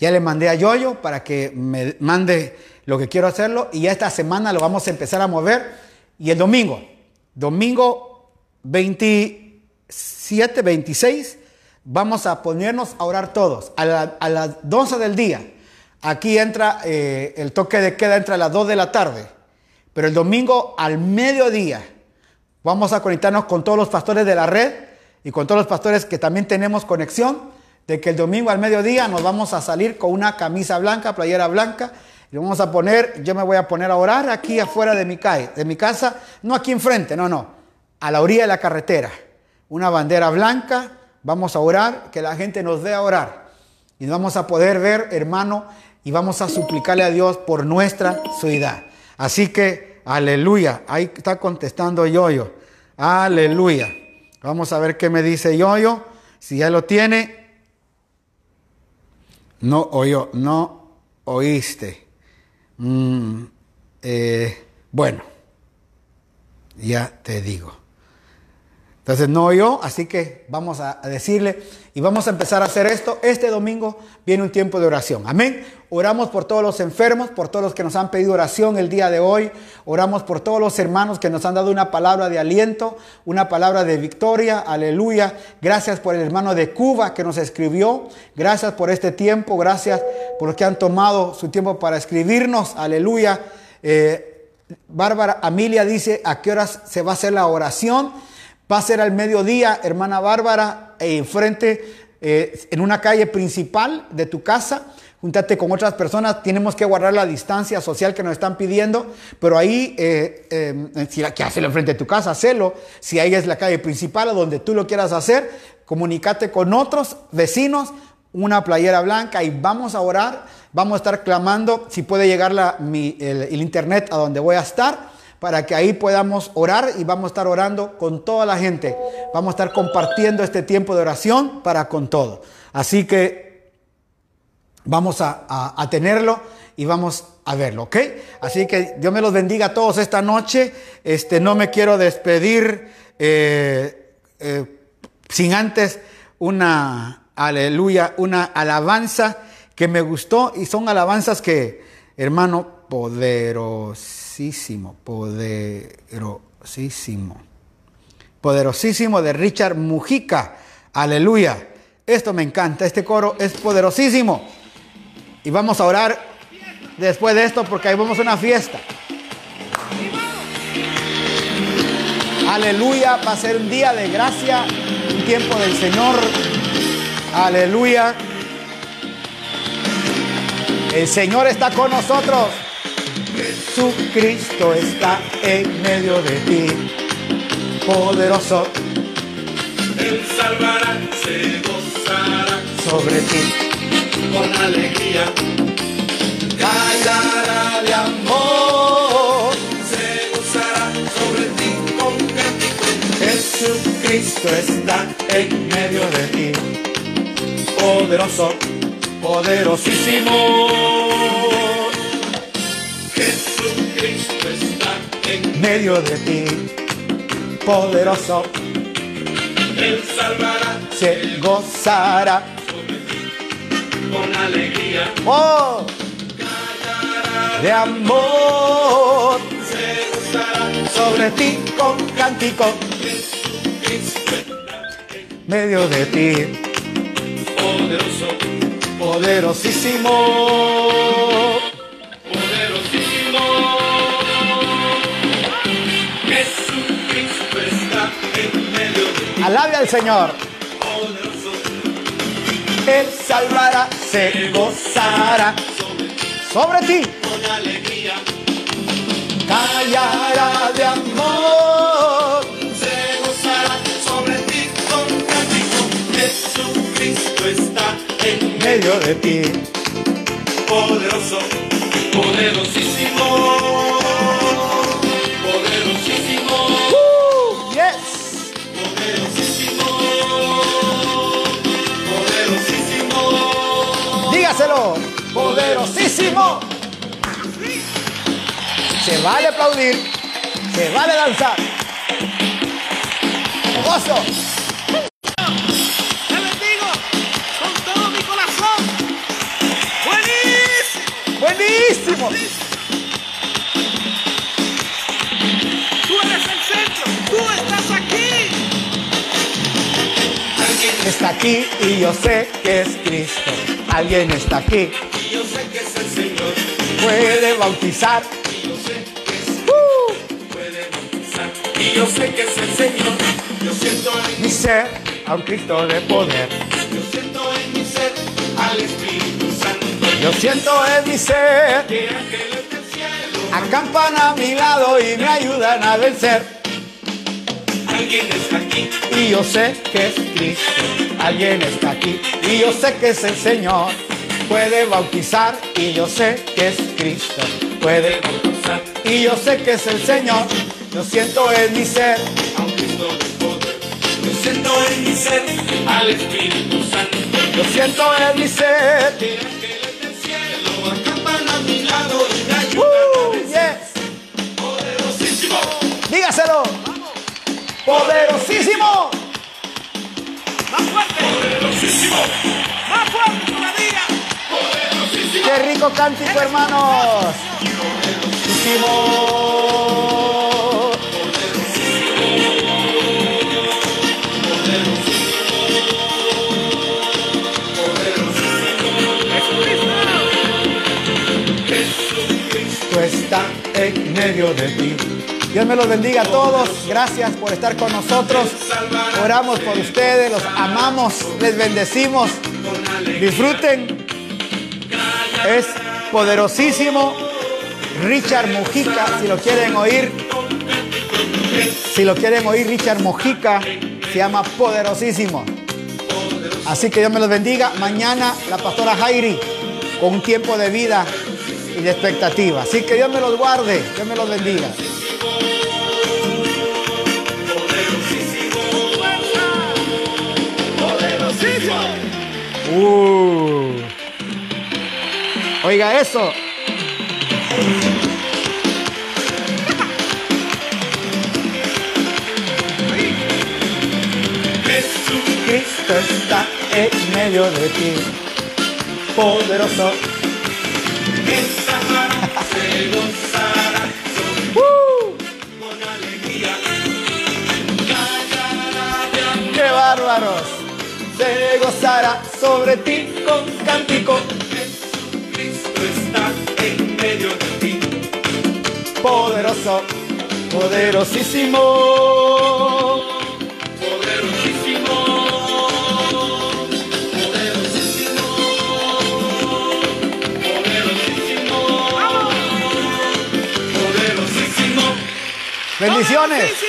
ya le mandé a Yoyo para que me mande lo que quiero hacerlo y ya esta semana lo vamos a empezar a mover. Y el domingo, domingo 27, 26, vamos a ponernos a orar todos a, las 12 del día. Aquí entra eh, el toque de queda entre las 2 de la tarde, pero el domingo al mediodía vamos a conectarnos con todos los pastores de la red y con todos los pastores que también tenemos conexión, de que el domingo al mediodía nos vamos a salir con una camisa blanca, playera blanca, y vamos a poner, yo me voy a poner a orar aquí afuera de mi, calle, de mi casa, no aquí enfrente, no, no, a la orilla de la carretera, una bandera blanca, vamos a orar, que la gente nos vea orar, y vamos a poder ver, hermano, y vamos a suplicarle a Dios por nuestra ciudad. Así que, aleluya, ahí está contestando Yoyo, aleluya. Vamos a ver qué me dice Yoyo. Si ya lo tiene. No oyó, no oíste. Mm, eh, bueno, ya te digo. Entonces no yo, así que vamos a decirle y vamos a empezar a hacer esto. Este domingo viene un tiempo de oración. Amén. Oramos por todos los enfermos, por todos los que nos han pedido oración el día de hoy. Oramos por todos los hermanos que nos han dado una palabra de aliento, una palabra de victoria. Aleluya. Gracias por el hermano de Cuba que nos escribió. Gracias por este tiempo. Gracias por los que han tomado su tiempo para escribirnos. Aleluya. Eh, Bárbara Amelia dice a qué horas se va a hacer la oración. Va a ser al mediodía, hermana Bárbara, enfrente, eh, en una calle principal de tu casa. Júntate con otras personas. Tenemos que guardar la distancia social que nos están pidiendo. Pero ahí, eh, eh, si que hacerlo enfrente de tu casa, hazlo. Si ahí es la calle principal o donde tú lo quieras hacer, comunícate con otros vecinos, una playera blanca y vamos a orar. Vamos a estar clamando si puede llegar el internet a donde voy a estar para que ahí podamos orar y vamos a estar orando con toda la gente. Vamos a estar compartiendo este tiempo de oración para con todo. Así que vamos a, tenerlo y vamos a verlo, ¿ok? Así que Dios me los bendiga a todos esta noche. Este, no me quiero despedir eh, eh, sin antes una, aleluya, una alabanza que me gustó y son alabanzas que, hermano, poderos poderosísimo, poderosísimo, poderosísimo de Richard Mujica. Aleluya. Esto me encanta, este coro es poderosísimo. Y vamos a orar después de esto porque ahí vamos a una fiesta. Aleluya, va a ser un día de gracia, un tiempo del Señor. Aleluya. El Señor está con nosotros. Jesucristo está en medio de ti, poderoso. Él salvará, se gozará sobre ti con alegría. Callará de amor, se gozará sobre ti con cántico. Jesucristo está en medio de ti, poderoso, poderosísimo. Jesucristo está en medio de ti, poderoso, Él salvará se gozará. sobre ti con alegría. Oh, de amor. Se gozará. Sobre ti con cántico, Jesucristo está medio de ti, poderoso, poderosísimo. Alabe al Señor. Él salvará, se gozará sobre ti, con alegría. callará de amor. Se gozará sobre ti con cántico. Jesucristo está en Medio de ti, poderoso, poderosísimo, poderosísimo. Se vale aplaudir, se vale danzar. Gozo. Te bendigo con todo mi corazón. Buenísimo. Buenísimo. Tú eres el centro. Tú estás aquí. Alguien Está aquí y yo sé que es Cristo. Alguien está aquí, puede bautizar. Y yo sé que es Uh, puede bautizar. Y yo sé que es el Señor. Yo siento en mi ser a un Cristo de poder. Yo siento en mi ser al Espíritu Santo Yo siento en mi ser, que ángeles del cielo, acampan a mi lado y me ayudan a vencer. alguien está aquí, Y yo sé que es Cristo, alguien está aquí. Y yo sé que es el Señor, Puede bautizar y yo sé que es Cristo. Puede bautizar y yo sé que es el Señor. Lo siento en mi ser. A un Cristo de poder. Lo siento en mi ser. Al Espíritu Santo. Lo siento en mi ser. Que ángeles del cielo acampan a mi lado y me ayudan uh, a yes. Poderosísimo. Dígaselo. Poderosísimo. Más fuerte. Poderosísimo. Más fuerte. ¡Qué rico cántico, hermanos! Cristo está en medio de ti. Dios me los bendiga a todos. Gracias por estar con nosotros. Oramos por ustedes, los amamos, les bendecimos. Disfruten. Es poderosísimo. Richard Mojica, si lo quieren oír. Si lo quieren oír, Richard Mojica se llama Poderosísimo. Así que Dios me los bendiga. Mañana la pastora Jairi con un tiempo de vida y de expectativa. Así que Dios me los guarde, Dios me los bendiga. Uh. Oiga eso. Cristo está en medio de ti, poderoso. ¡Uh! ¡Qué bárbaros! Se gozará sobre ti con cántico. Poderoso, poderosísimo. Bendiciones. Poderosísimo.